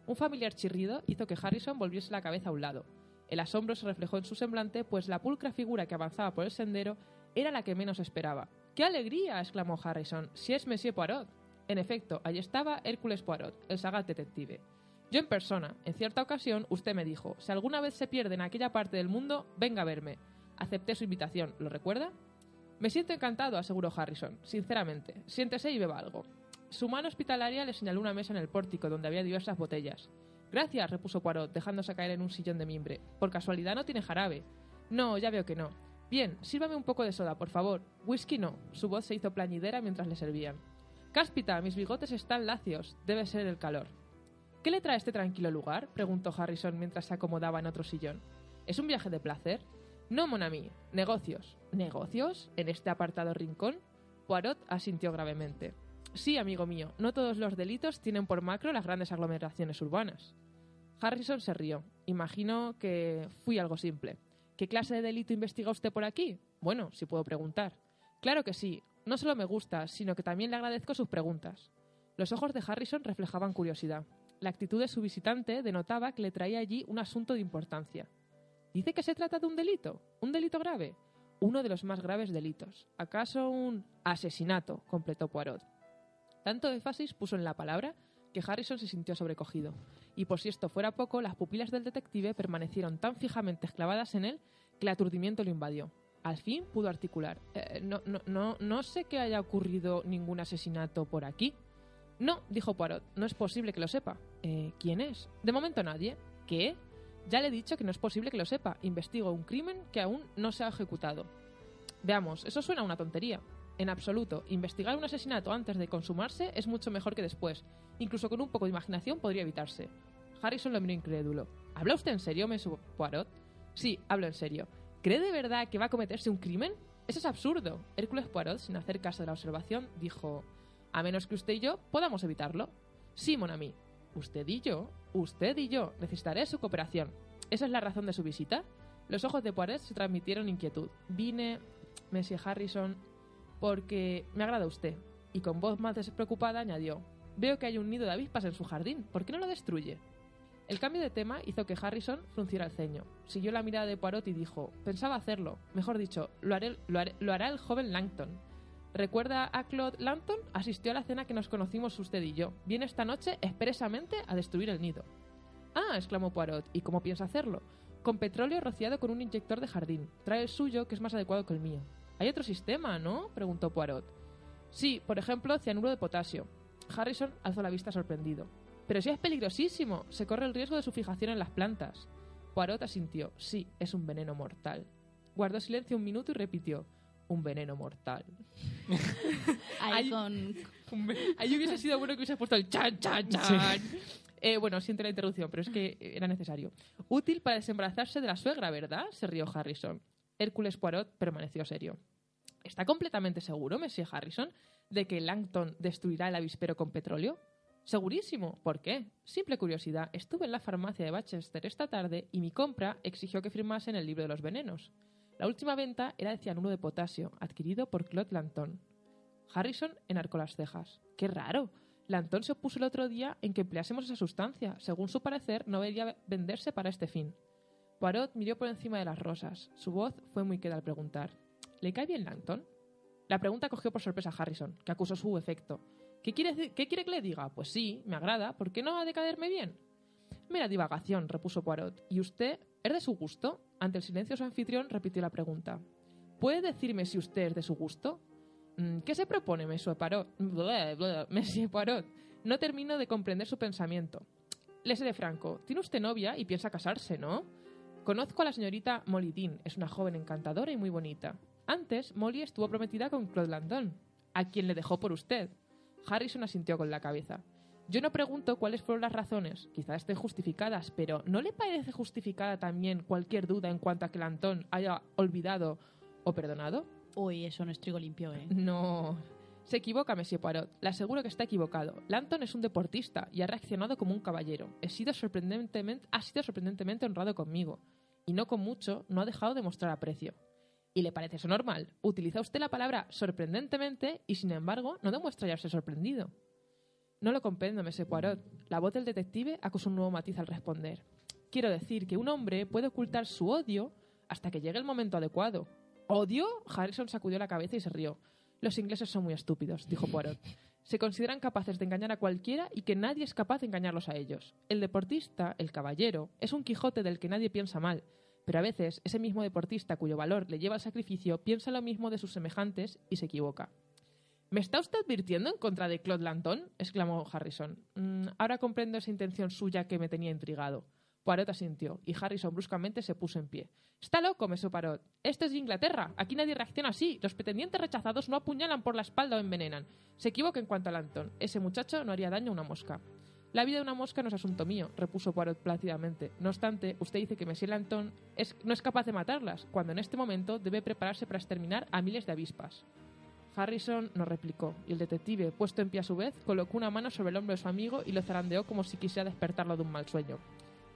Un familiar chirrido hizo que Harrison volviese la cabeza a un lado. El asombro se reflejó en su semblante, pues la pulcra figura que avanzaba por el sendero era la que menos esperaba. ¡Qué alegría! exclamó Harrison. Si es Monsieur Poirot. En efecto, allí estaba Hércules Poirot, el sagaz detective. Yo en persona. En cierta ocasión, usted me dijo, si alguna vez se pierde en aquella parte del mundo, venga a verme. Acepté su invitación, ¿lo recuerda? Me siento encantado, aseguró Harrison. Sinceramente, siéntese y beba algo. Su mano hospitalaria le señaló una mesa en el pórtico donde había diversas botellas. Gracias, repuso Poirot, dejándose caer en un sillón de mimbre. Por casualidad no tiene jarabe. No, ya veo que no. Bien, sírvame un poco de soda, por favor. Whisky no. Su voz se hizo plañidera mientras le servían. Cáspita, mis bigotes están lacios. Debe ser el calor. ¿Qué le trae este tranquilo lugar? preguntó Harrison mientras se acomodaba en otro sillón. ¿Es un viaje de placer? No, mon ami. Negocios. ¿Negocios? ¿En este apartado rincón? Poirot asintió gravemente. Sí, amigo mío, no todos los delitos tienen por macro las grandes aglomeraciones urbanas. Harrison se rió. Imagino que fui algo simple. ¿Qué clase de delito investiga usted por aquí? Bueno, si puedo preguntar. Claro que sí. No solo me gusta, sino que también le agradezco sus preguntas. Los ojos de Harrison reflejaban curiosidad. La actitud de su visitante denotaba que le traía allí un asunto de importancia. ¿Dice que se trata de un delito? ¿Un delito grave? Uno de los más graves delitos. ¿Acaso un asesinato? completó Poirot. Tanto énfasis puso en la palabra que Harrison se sintió sobrecogido. Y por si esto fuera poco, las pupilas del detective permanecieron tan fijamente esclavadas en él que el aturdimiento lo invadió. Al fin pudo articular. "Eh, no, no, no, no sé que haya ocurrido ningún asesinato por aquí. No, dijo Poirot, no es posible que lo sepa. "Eh, ¿Quién es? De momento nadie. ¿Qué? Ya le he dicho que no es posible que lo sepa. Investigo un crimen que aún no se ha ejecutado. Veamos, eso suena a una tontería. En absoluto, investigar un asesinato antes de consumarse es mucho mejor que después. Incluso con un poco de imaginación podría evitarse. Harrison lo miró incrédulo. ¿Habla usted en serio, Monsieur Poirot? Sí, hablo en serio. ¿Cree de verdad que va a cometerse un crimen? Eso es absurdo. Hércules Poirot, sin hacer caso de la observación, dijo: A menos que usted y yo podamos evitarlo. Sí, mon ami. Usted y yo, usted y yo, necesitaré su cooperación. ¿Esa es la razón de su visita? Los ojos de Poirot se transmitieron inquietud. Vine, Monsieur Harrison, porque me agrada usted. Y con voz más despreocupada añadió: Veo que hay un nido de avispas en su jardín. ¿Por qué no lo destruye? El cambio de tema hizo que Harrison frunciera el ceño. Siguió la mirada de Poirot y dijo: Pensaba hacerlo. Mejor dicho, lo, hará el joven Langton. ¿Recuerda a Claude Langton? Asistió a la cena que nos conocimos usted y yo. Viene esta noche expresamente a destruir el nido. Ah, exclamó Poirot. ¿Y cómo piensa hacerlo? Con petróleo rociado con un inyector de jardín. Trae el suyo, que es más adecuado que el mío. Hay otro sistema, ¿no? preguntó Poirot. Sí, por ejemplo, cianuro de potasio. Harrison alzó la vista sorprendido. Pero si es peligrosísimo, se corre el riesgo de su fijación en las plantas. Poirot asintió. Sí, es un veneno mortal. Guardó silencio un minuto y repitió. Un veneno mortal. (laughs) Ahí Ay. con... (laughs) Ahí hubiese sido bueno que hubiese puesto el chan, chan, chan. Eh, bueno, siento la interrupción, pero es que era necesario. Útil para desembarazarse de la suegra, ¿verdad? Se rió Harrison. Hércules Poirot permaneció serio. ¿Está completamente seguro, Monsieur Harrison, de que Langton destruirá el avispero con petróleo? Segurísimo. ¿Por qué? Simple curiosidad. Estuve en la farmacia de Bachester esta tarde y mi compra exigió que firmase en el libro de los venenos. La última venta era de cianuro de potasio, adquirido por Claude Langton. Harrison enarcó las cejas. ¡Qué raro! Langton se opuso el otro día en que empleásemos esa sustancia. Según su parecer, no debería venderse para este fin. Poirot miró por encima de las rosas. Su voz fue muy queda al preguntar. ¿Le cae bien Langton? La pregunta cogió por sorpresa a Harrison, que acusó su efecto. ¿Qué quiere, ¿Qué quiere que le diga? Pues sí, me agrada. ¿Por qué no ha de caerme bien? Mera divagación, repuso Poirot. ¿Y usted es de su gusto? Ante el silencio su anfitrión repitió la pregunta. ¿Puede decirme si usted es de su gusto? "Mm, ¿Qué se propone, Monsieur Poirot? Monsieur Poirot. No termino de comprender su pensamiento. Le seré franco. Tiene usted novia y piensa casarse, ¿no? Conozco a la señorita Molly Dean. Es una joven encantadora y muy bonita. Antes, Molly estuvo prometida con Claude Landon, a quien le dejó por usted. Harrison asintió con la cabeza. Yo no pregunto cuáles fueron las razones, quizá estén justificadas, pero ¿no le parece justificada también cualquier duda en cuanto a que Lantón haya olvidado o perdonado? Uy, eso no es trigo limpio, ¿eh? No. Se equivoca, Monsieur Poirot. Le aseguro que está equivocado. Lanton es un deportista y ha reaccionado como un caballero. He sido sorprendentemente, ha sido sorprendentemente honrado conmigo. Y no con mucho, no ha dejado de mostrar aprecio. ¿Y le parece eso normal? Utiliza usted la palabra sorprendentemente y, sin embargo, no demuestra hallarse sorprendido. No lo comprendo, Monsieur Poirot. La voz del detective acusó un nuevo matiz al responder. Quiero decir que un hombre puede ocultar su odio hasta que llegue el momento adecuado. ¿Odio? Harrison sacudió la cabeza y se rió. Los ingleses son muy estúpidos, dijo Poirot. Se consideran capaces de engañar a cualquiera y que nadie es capaz de engañarlos a ellos. El deportista, el caballero, es un Quijote del que nadie piensa mal, pero a veces ese mismo deportista cuyo valor le lleva al sacrificio piensa lo mismo de sus semejantes y se equivoca. ¿Me está usted advirtiendo en contra de Claude Lanton? exclamó Harrison. "Mm, ahora comprendo esa intención suya que me tenía intrigado. Poirot asintió, y Harrison bruscamente se puso en pie. Está loco, Mesó Poirot. Esto es Inglaterra. Aquí nadie reacciona así. Los pretendientes rechazados no apuñalan por la espalda o envenenan. Se equivoca en cuanto a Lanton. Ese muchacho no haría daño a una mosca. La vida de una mosca no es asunto mío, repuso Poirot plácidamente. No obstante, usted dice que Monsieur Lanton es- no es capaz de matarlas, cuando en este momento debe prepararse para exterminar a miles de avispas. Harrison no replicó, y el detective, puesto en pie a su vez, colocó una mano sobre el hombro de su amigo y lo zarandeó como si quisiera despertarlo de un mal sueño.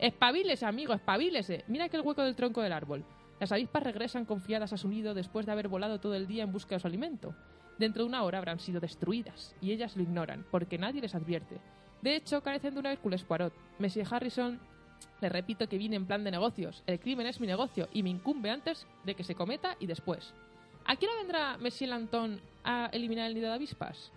¡Espabilese, amigo, espabilese! Mira aquel hueco del tronco del árbol. Las avispas regresan confiadas a su nido después de haber volado todo el día en busca de su alimento. Dentro de una hora habrán sido destruidas, y ellas lo ignoran, porque nadie les advierte. De hecho, carecen de una Hércules Poirot. Monsieur Harrison, le repito que vine en plan de negocios. El crimen es mi negocio, y me incumbe antes de que se cometa y después. ¿A qué hora vendrá Monsieur Lanton a eliminar el nido de avispas?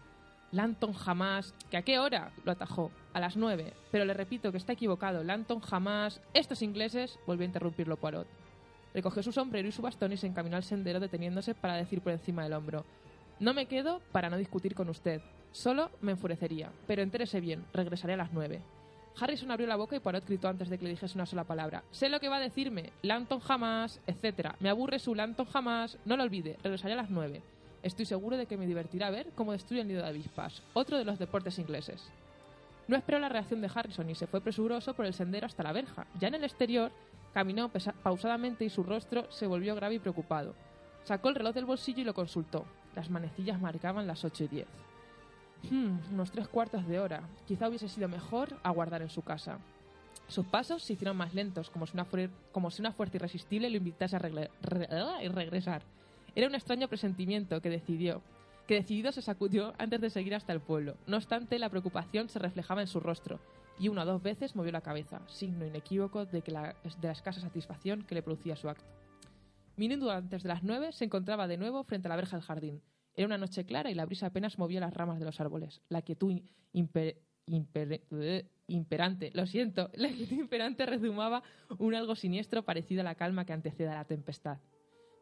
Lanton jamás. ¿Que a qué hora? Lo atajó. A las nueve. Pero le repito que está equivocado. Lanton jamás. Estos ingleses. Volvió a interrumpirlo Poirot. Recogió su sombrero y su bastón y se encaminó al sendero deteniéndose para decir por encima del hombro. No me quedo para no discutir con usted. Solo me enfurecería. Pero entérese bien. Regresaré a las nueve. Harrison abrió la boca y Poirot gritó antes de que le dijese una sola palabra. Sé lo que va a decirme. Lanton jamás, etc. Me aburre su Lanton jamás. No lo olvide. Regresaré a las nueve. Estoy seguro de que me divertirá ver cómo destruye el nido de avispas, otro de los deportes ingleses. No esperó la reacción de Harrison y se fue presuroso por el sendero hasta la verja. Ya en el exterior, caminó pausadamente y su rostro se volvió grave y preocupado. Sacó el reloj del bolsillo y lo consultó. Las manecillas marcaban las ocho y diez. Hmm, unos tres cuartos de hora. Quizá hubiese sido mejor aguardar en su casa. Sus pasos se hicieron más lentos, como si una, fuerza irresistible lo invitase a regle- re- y regresar. Era un extraño presentimiento que decidió, que decidido se sacudió antes de seguir hasta el pueblo. No obstante, la preocupación se reflejaba en su rostro, y una o dos veces movió la cabeza, signo inequívoco de, que la, de la escasa satisfacción que le producía su acto. Minuto antes de las nueve se encontraba de nuevo frente a la verja del jardín. Era una noche clara y la brisa apenas movía las ramas de los árboles. La quietud eh, imperante, lo siento, (laughs) la quietud imperante rezumaba un algo siniestro parecido a la calma que antecede a la tempestad.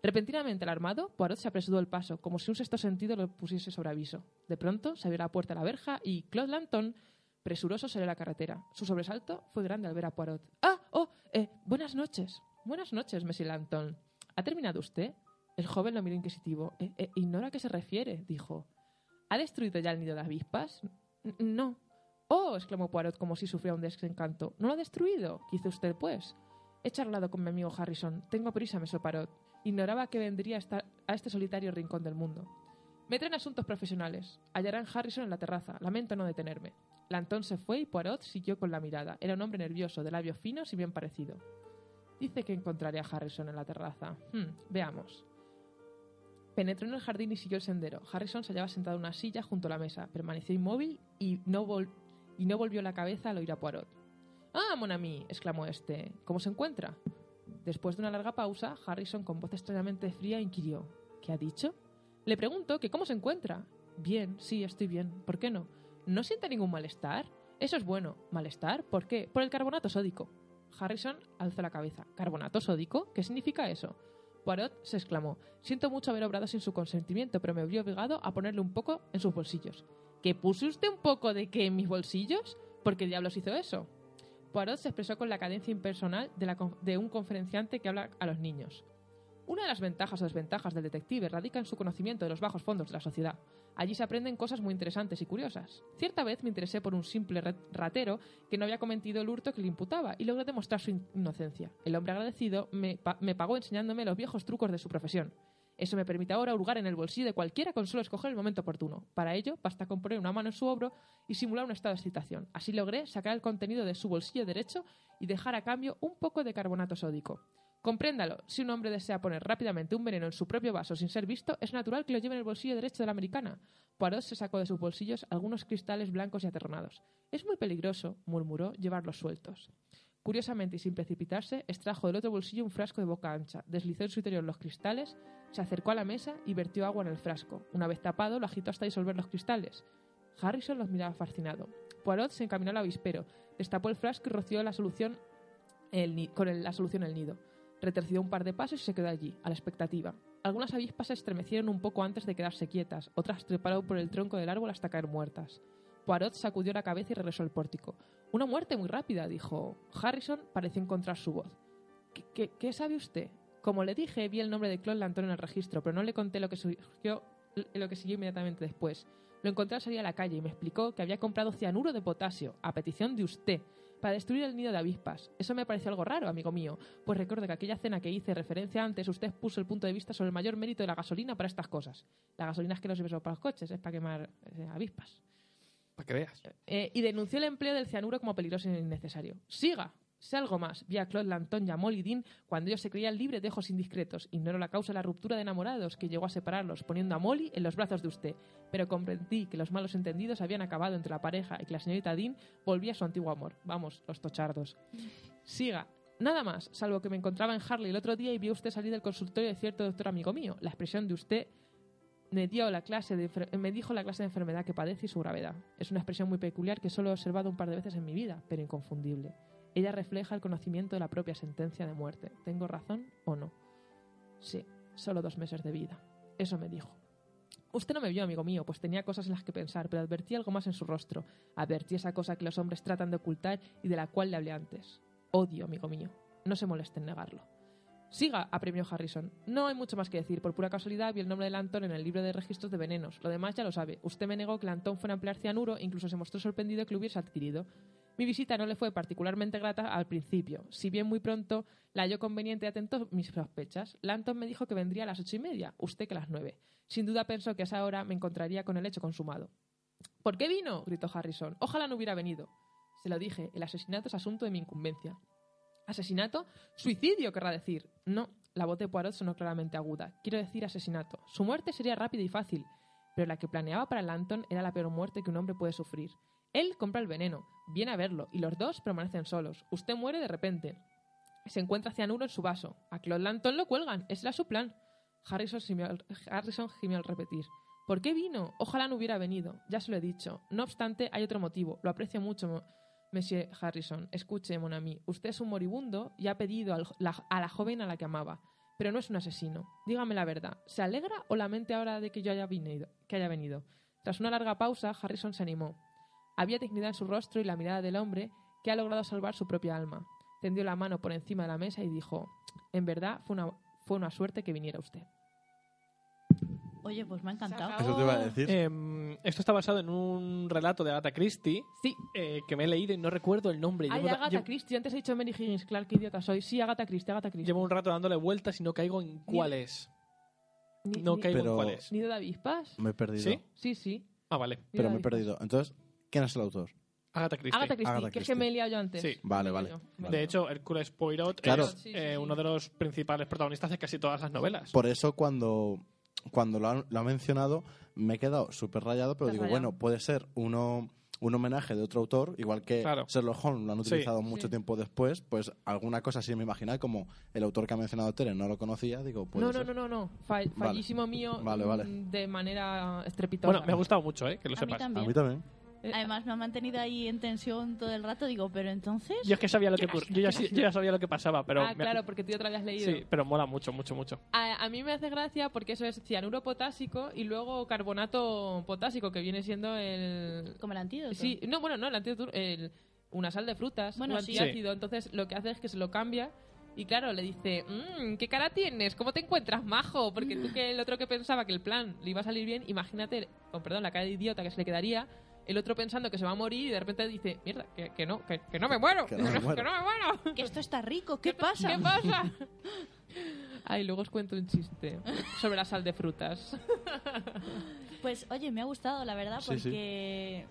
Repentinamente alarmado, Poirot se apresuró el paso, como si un sexto sentido lo pusiese sobre aviso. De pronto se abrió la puerta de la verja y Claude Lanton, presuroso, salió a la carretera. Su sobresalto fue grande al ver a Poirot. ¡Ah! ¡Oh! Eh, buenas noches. Buenas noches, Monsieur Lanton. ¿Ha terminado usted? El joven lo miró inquisitivo. "Eh, eh, ignora a qué se refiere, dijo. ¿Ha destruido ya el nido de avispas? "N- No. Oh, exclamó Poirot como si sufriera un desencanto. ¿No lo ha destruido? ¿Qué hizo usted, pues? He charlado con mi amigo Harrison. Tengo prisa, me Parot. Ignoraba que vendría a, este solitario rincón del mundo. Me traen asuntos profesionales. Hallarán Harrison en la terraza. Lamento no detenerme. Lantón se fue y Poirot siguió con la mirada. Era un hombre nervioso, de labios finos y bien parecido. Dice que encontraré a Harrison en la terraza. Hmm, veamos. Penetró en el jardín y siguió el sendero. Harrison se hallaba sentado en una silla junto a la mesa. Permaneció inmóvil y no, y no volvió la cabeza al oír a Poirot. ¡Ah, mon ami! exclamó este. ¿Cómo se encuentra? Después de una larga pausa, Harrison, con voz extrañamente fría, inquirió. ¿Qué ha dicho? Le pregunto que cómo se encuentra. Bien, sí, estoy bien. ¿Por qué no? ¿No siente ningún malestar? Eso es bueno. ¿Malestar? ¿Por qué? Por el carbonato sódico. Harrison alzó la cabeza. ¿Carbonato sódico? ¿Qué significa eso? Poirot se exclamó, siento mucho haber obrado sin su consentimiento, pero me vi obligado a ponerle un poco en sus bolsillos. ¿Que puso usted un poco de qué en mis bolsillos? ¿Por qué diablos hizo eso? Poirot se expresó con la cadencia impersonal de, un conferenciante que habla a los niños. Una de las ventajas o desventajas del detective radica en su conocimiento de los bajos fondos de la sociedad. Allí se aprenden cosas muy interesantes y curiosas. Cierta vez me interesé por un simple ra- ratero que no había cometido el hurto que le imputaba y logré demostrar su in- inocencia. El hombre agradecido me pagó enseñándome los viejos trucos de su profesión. Eso me permite ahora hurgar en el bolsillo de cualquiera con solo escoger el momento oportuno. Para ello, basta con poner una mano en su hombro y simular un estado de excitación. Así logré sacar el contenido de su bolsillo derecho y dejar a cambio un poco de carbonato sódico. Compréndalo, si un hombre desea poner rápidamente un veneno en su propio vaso sin ser visto, es natural que lo lleve en el bolsillo derecho de la americana. Poirot se sacó de sus bolsillos algunos cristales blancos y aterronados. Es muy peligroso, murmuró, llevarlos sueltos. Curiosamente y sin precipitarse, extrajo del otro bolsillo un frasco de boca ancha, deslizó en su interior los cristales, se acercó a la mesa y vertió agua en el frasco. Una vez tapado, lo agitó hasta disolver los cristales. Harrison los miraba fascinado. Poirot se encaminó al avispero, destapó el frasco y roció la solución el con el- la solución el nido. Retrocedió un par de pasos y se quedó allí, a la expectativa. Algunas avispas se estremecieron un poco antes de quedarse quietas, otras treparon por el tronco del árbol hasta caer muertas. Poirot sacudió la cabeza y regresó al pórtico. Una muerte muy rápida, dijo. Harrison pareció encontrar su voz. ¿Qué, sabe usted? Como le dije, vi el nombre de Claude Lanton en el registro, pero no le conté lo que, surgió, lo que siguió inmediatamente después. Lo encontré al salir a la calle y me explicó que había comprado cianuro de potasio, a petición de usted, para destruir el nido de avispas. Eso me pareció algo raro, amigo mío, pues recuerdo que aquella cena que hice referencia antes, usted puso el punto de vista sobre el mayor mérito de la gasolina para estas cosas. La gasolina es que no sirve solo para los coches, es para quemar eh, avispas. Para. Eh, y denunció el empleo del cianuro como peligroso e innecesario. ¡Siga! Sé algo más. Vi a Claude Lanton y a Molly Dean cuando ellos se creían libres de ojos indiscretos. Ignoro la causa de la ruptura de enamorados que llegó a separarlos, poniendo a Molly en los brazos de usted. Pero comprendí que los malos entendidos habían acabado entre la pareja y que la señorita Dean volvía a su antiguo amor. Vamos, los tochardos. Siga. Nada más, salvo que me encontraba en Harley el otro día y vio usted salir del consultorio de cierto doctor amigo mío. La expresión de usted me, dio la clase me dijo la clase de enfermedad que padece y su gravedad. Es una expresión muy peculiar que solo he observado un par de veces en mi vida, pero inconfundible. Ella refleja el conocimiento de la propia sentencia de muerte. ¿Tengo razón o no? Sí, solo dos meses de vida. Eso me dijo. Usted no me vio, amigo mío, pues tenía cosas en las que pensar, pero advertí algo más en su rostro. Advertí esa cosa que los hombres tratan de ocultar y de la cual le hablé antes. Odio, amigo mío. No se moleste en negarlo. Siga, apremió Harrison. No hay mucho más que decir. Por pura casualidad vi el nombre de Lantón en el libro de registros de venenos. Lo demás ya lo sabe. Usted me negó que Lantón fuera a emplear cianuro e incluso se mostró sorprendido que lo hubiese adquirido. Mi visita no le fue particularmente grata al principio. Si bien muy pronto la halló conveniente y atentó mis sospechas, Lanton me dijo que vendría a las ocho y media, usted que a las nueve. Sin duda pensó que a esa hora me encontraría con el hecho consumado. ¿Por qué vino? gritó Harrison. Ojalá no hubiera venido. Se lo dije, el asesinato es asunto de mi incumbencia. ¿Asesinato? Suicidio, querrá decir. No, la voz de Poirot sonó claramente aguda. Quiero decir asesinato. Su muerte sería rápida y fácil, pero la que planeaba para Lanton era la peor muerte que un hombre puede sufrir. Él compra el veneno, viene a verlo, y los dos permanecen solos. Usted muere de repente. Se encuentra cianuro en su vaso. A Claude Lanton lo cuelgan. Ese era su plan. Harrison gimió, al- Harrison gimió al repetir. ¿Por qué vino? Ojalá no hubiera venido. Ya se lo he dicho. No obstante, hay otro motivo. Lo aprecio mucho, Monsieur Harrison. Escuche, mon ami. Usted es un moribundo y ha pedido a la joven a la que amaba. Pero no es un asesino. Dígame la verdad. ¿Se alegra o lamente ahora de que yo haya venido? Que haya venido? Tras una larga pausa, Harrison se animó. Había dignidad en su rostro y la mirada del hombre que ha logrado salvar su propia alma. Tendió la mano por encima de la mesa y dijo, en verdad fue una, fue una suerte que viniera usted. Oye, pues me ha encantado. Eso te iba a decir. Em, esto está basado en un relato de Agatha Christie Sí. eh, que me he leído y no recuerdo el nombre. Ay, Llevo, Agatha llevo- Christie. Antes he dicho Mary Higgins Clark, qué idiota soy. Sí, Agatha Christie, Agatha Christie. llevo un rato dándole vueltas y no caigo en cuál es. Ni- No ni- caigo Pero- en cuál es. ¿Nido de avispas? Me he perdido. ¿Sí? Sí, sí. Ah, vale. Nido Pero me he perdido. Entonces, ¿quién es el autor? Agatha Christie. Agatha Christie, Agatha que es que me he liado yo antes. Sí. Vale, vale. De hecho, Hércules Poirot Claro. es Sí, sí, eh, sí. uno de los principales protagonistas de casi todas las novelas. Por eso cuando, cuando lo, han- lo ha mencionado me he quedado súper rayado, pero digo, rayado. bueno, puede ser uno, un homenaje de otro autor, igual que Claro. Sherlock Holmes lo han Sí. utilizado mucho Sí. tiempo después, pues alguna cosa así me imagina, como el autor que ha mencionado Tere no lo conocía, digo, puede No, no, ser. no, no, no. Fall- fallísimo mío Vale, vale. mm, de manera estrepitosa. Bueno, me ha gustado mucho, ¿eh? Que lo A mí sepas. A mí también. Además, me ha mantenido ahí en tensión todo el rato. Digo, pero entonces. Yo es que sabía lo que yo ya, sí- yo ya sabía lo que pasaba, pero ah, me- claro, porque tú ya te lo habías leído. sí, pero mola mucho, mucho, mucho. A, a mí me hace gracia porque eso es cianuro potásico y luego carbonato potásico, que viene siendo el... Como el antídoto. Sí, no, bueno, no, el antídoto, el, una sal de frutas, Bueno, un sí. antiácido. Entonces lo que hace es que se lo cambia y claro, le dice, "Mm, ¿qué cara tienes? ¿Cómo te encuentras, majo? Porque tú que el otro que pensaba que el plan le iba a salir bien, imagínate, con perdón, la cara de idiota que se le quedaría, el otro pensando que se va a morir y de repente dice, mierda, que, que no, que, que no me muero, Que (laughs) no me muero". que no me muero. Que esto está rico. ¿Qué pasa? ¿Qué pasa? (laughs) Ay, luego os cuento un chiste sobre la sal de frutas. Pues oye, me ha gustado, la verdad, Sí, sí.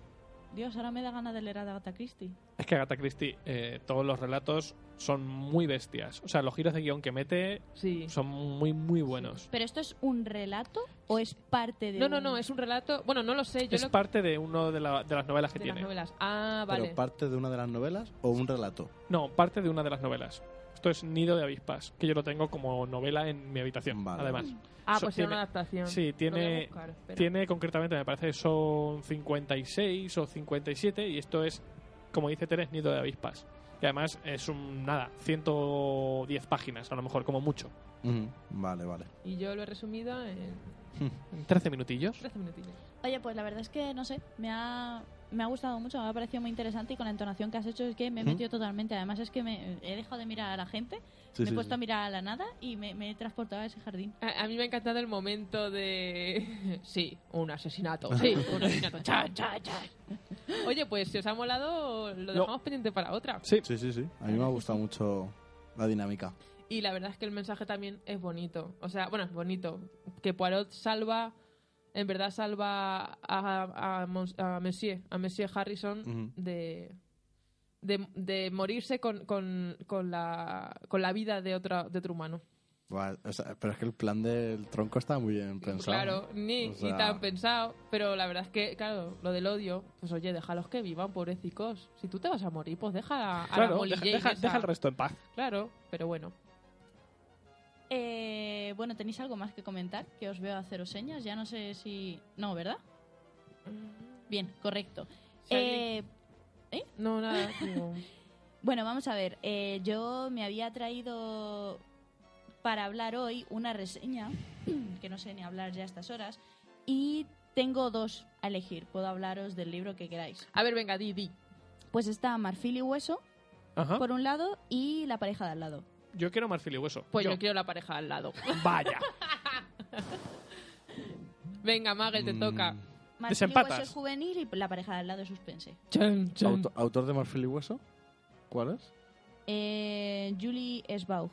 Dios, ahora me da ganas de leer a Agatha Christie. Es que Agatha Christie, eh, todos los relatos son muy bestias. O sea, los giros de guion que mete Sí. son muy, muy buenos. ¿Pero esto es un relato o es parte de.? No, no, un- no, es un relato. Bueno, no lo sé. Yo Es lo parte de uno de, la- de las novelas que de las tiene. novelas. Ah, vale. ¿Pero parte de una de las novelas o un relato? No, parte de una de las novelas. Esto es Nido de Avispas, que yo lo tengo como novela en mi habitación, Vale. además. ah, so- pues tiene- era una adaptación. sí, tiene- buscar. Tiene concretamente, me parece, son 56 o 57 y esto es, como dice Teres, Nido de Avispas. Y además es un, nada, 110 páginas, a lo mejor, como mucho. Vale, vale. Y yo lo he resumido en (laughs) En 13 minutillos. 13 minutillos. Oye, pues la verdad es que, no sé, me ha, me ha gustado mucho, me ha parecido muy interesante y con la entonación que has hecho es que me he metido totalmente. Además es que me he dejado de mirar a la gente, Sí, me he puesto sí. a mirar a la nada y me, me he transportado a ese jardín. A, a mí me ha encantado el momento de. (laughs) Sí, un asesinato. Sí, un asesinato. Chan, chan, chan. Oye, pues si os ha molado, lo No. dejamos pendiente para otra. Sí, Sí, sí, sí. A mí me ha gustado mucho la dinámica. Y la verdad es que el mensaje también es bonito. O sea, bueno, es bonito. Que Poirot salva, en verdad salva a, a, Mons- a Monsieur, a Monsieur Harrison de, de, de morirse con, con, con, la, con la vida de, otra, de otro humano. Buah, o sea, pero es que el plan del tronco está muy bien pensado. Claro, ni, O sea- ni tan pensado. Pero la verdad es que, claro, lo del odio, pues oye, déjalos que vivan, pobrecicos. Si tú te vas a morir, pues deja a, a la claro, Molly deja, deja- deja el resto en paz. Claro, pero bueno. Eh, bueno, ¿tenéis algo más que comentar? Que os veo haceros señas, ya no sé si... No, ¿verdad? Bien, correcto. Si Eh, No, nada. (laughs) Bueno, vamos a ver. eh, yo me había traído para hablar hoy una reseña, (clears throat) que no sé ni hablar ya a estas horas, y tengo dos a elegir. Puedo hablaros del libro que queráis. A ver, venga, di, di. Pues está Marfil y Hueso, Ajá. por un lado, y La pareja de al lado. Yo quiero marfil y hueso. Pues yo, quiero la pareja al lado. Vaya. (laughs) Venga, Magel, te Mm, toca. Marfil y Desempatas. Hueso es juvenil y La pareja de al lado es suspense. Auto- ¿Autor de Marfil y Hueso? ¿Cuál es? Eh, Julie Esbaugh.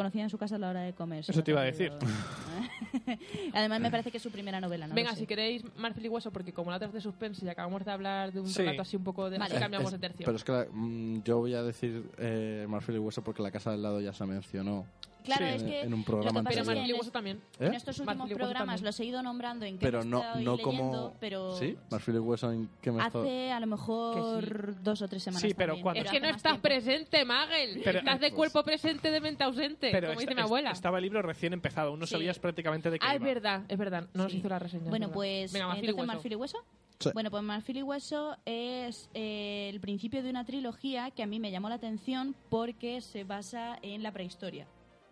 Conocida en su casa a la hora de comer. Eso te iba a decir. (laughs) Además, me parece que es su primera novela. No Venga, si queréis Marfil y Hueso, porque como la otra es de suspense y acabamos de hablar de un Sí. relato así un poco de... Vale. así cambiamos Es- de tercio. Pero es que la- mm, yo voy a decir eh, Marfil y Hueso porque la casa del lado ya se mencionó Claro, Sí, es en, que en un programa que Pero es que. Marfil y en Hueso es- también. ¿Eh? En estos últimos Marfil programas también. los he ido nombrando en qué Pero me no, estoy no leyendo, como... pero ¿Sí? Marfil y Hueso en qué me hace a lo mejor dos o tres semanas. Sí, pero cuando- Es que no estás tiempo. presente, Magel. Pero- estás de pues- cuerpo presente, de mente ausente, Pero como esta- dice mi abuela. estaba el libro recién empezado, aún no Sí. sabías prácticamente de qué Ah, es iba. verdad, es verdad. No nos Sí. hizo la reseña. es Bueno, pues Venga, Marfil y entonces Hueso. Marfil y Hueso. Sí. Bueno, pues Marfil y Hueso es eh, el principio de una trilogía que a mí me llamó la atención porque se basa en la prehistoria.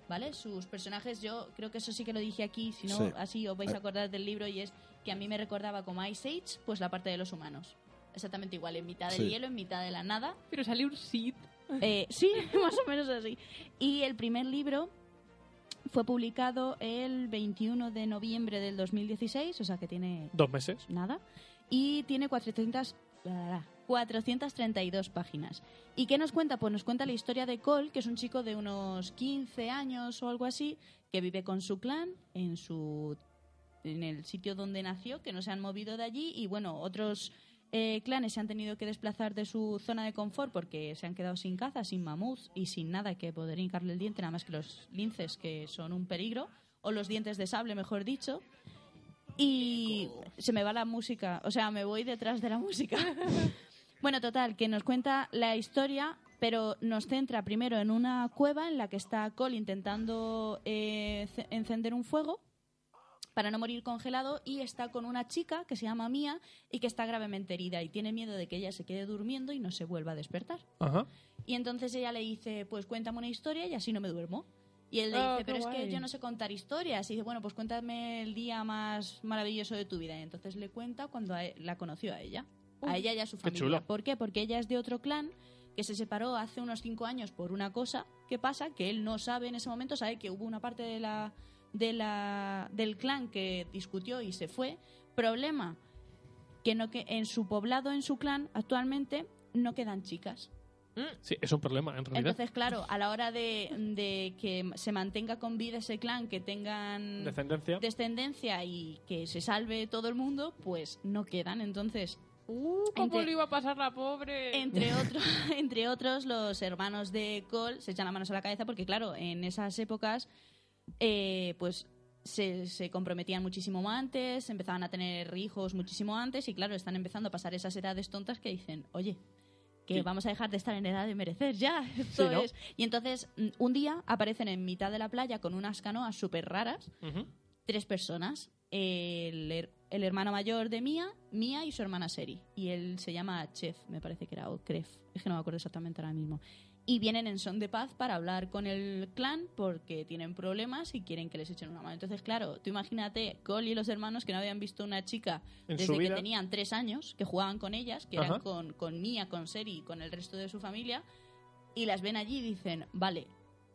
¿Vale? Sus personajes, yo creo que eso sí que lo dije aquí, si no, Sí. así os vais a Eh. acordar del libro y es que a mí me recordaba como Ice Age, pues la parte de los humanos. Exactamente igual, en mitad del Sí. hielo, en mitad de la nada. Pero salió un Sith. Eh, sí, (laughs) más o menos así. Y el primer libro fue publicado el 21 de noviembre del 2016, o sea que tiene Dos meses. nada. Y tiene 400, bla, bla, 432 páginas. ¿Y qué nos cuenta? Pues nos cuenta la historia de Cole, que es un chico de unos 15 años o algo así, que vive con su clan en su en el sitio donde nació, que no se han movido de allí y bueno, otros eh, clanes se han tenido que desplazar de su zona de confort porque se han quedado sin caza, sin mamuts y sin nada que poder hincarle el diente, nada más que los linces que son un peligro, o los dientes de sable, mejor dicho. Y se me va la música, o sea, me voy detrás de la música. (laughs) bueno, total, que nos cuenta la historia, pero nos centra primero en una cueva en la que está Cole intentando eh, ce- encender un fuego para no morir congelado y está con una chica que se llama Mía y que está gravemente herida y tiene miedo de que ella se quede durmiendo y no se vuelva a despertar. Ajá. Y entonces ella le dice, pues cuéntame una historia y así no me duermo. Y él le Ah, dice, pero es que guay. yo no sé contar historias. Y dice, bueno, pues cuéntame el día más maravilloso de tu vida. Y entonces le cuenta cuando e- la conoció a ella. A ella y a su qué familia. chulo. ¿Por qué? Porque ella es de otro clan que se separó hace unos cinco años por una cosa. ¿Qué pasa? Que él no sabe en ese momento, sabe que hubo una parte de la, de la, del clan que discutió y se fue. Problema, que, no, que en su poblado, en su clan, actualmente no quedan chicas. Sí, es un problema, en realidad. Entonces, claro, a la hora de, de que se mantenga con vida ese clan, que tengan Descendencia. descendencia y que se salve todo el mundo, pues no quedan. Entonces, Uh, ¿Cómo Entre- le iba a pasar la pobre? entre, (laughs) otros (laughs) entre otros, los hermanos de Cole se echan las manos a la cabeza porque, claro, en esas épocas, eh, pues se, se comprometían muchísimo antes, empezaban a tener hijos muchísimo antes y, claro, están empezando a pasar esas edades tontas que dicen, oye, que Sí. vamos a dejar de estar en edad de merecer ya. (laughs) Sí. Y entonces, mm, un día aparecen en mitad de la playa con unas canoas súper raras tres personas. El, her- el hermano mayor de Mía, Mía y su hermana Seri. Y él se llama Chef, me parece que era, o Cref. Es que no me acuerdo exactamente ahora mismo. Y vienen en son de paz para hablar con el clan porque tienen problemas y quieren que les echen una mano. Entonces, claro, tú imagínate, Cole y los hermanos que no habían visto una chica En desde que tenían tres años, que jugaban con ellas, que eran Ajá. con, con Mía, con Seri y con el resto de su familia, y las ven allí y dicen, vale,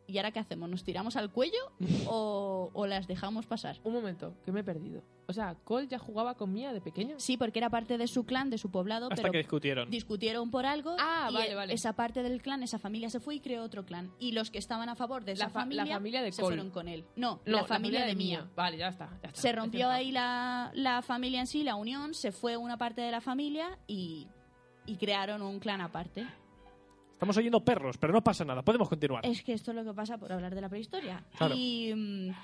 ¿y ahora qué hacemos? ¿Nos tiramos al cuello (laughs) o, o las dejamos pasar? Un momento, que me he perdido. O sea, Cole ya jugaba con Mía de pequeño. Sí, porque era parte de su clan, de su poblado, Hasta pero que discutieron. discutieron por algo Ah, y vale, vale. esa parte del clan, esa familia se fue y creó otro clan. Y los que estaban a favor de esa La fa- la familia, de se Cole. fueron con él. No, No, la familia de Mía. Vale, ya está. ya está. Se rompió ahí la, la familia en sí, la unión, se fue una parte de la familia y, y crearon un clan aparte. Estamos oyendo perros, pero no pasa nada. Podemos continuar. Es que esto es lo que pasa por hablar de la prehistoria. Claro. Y, mm,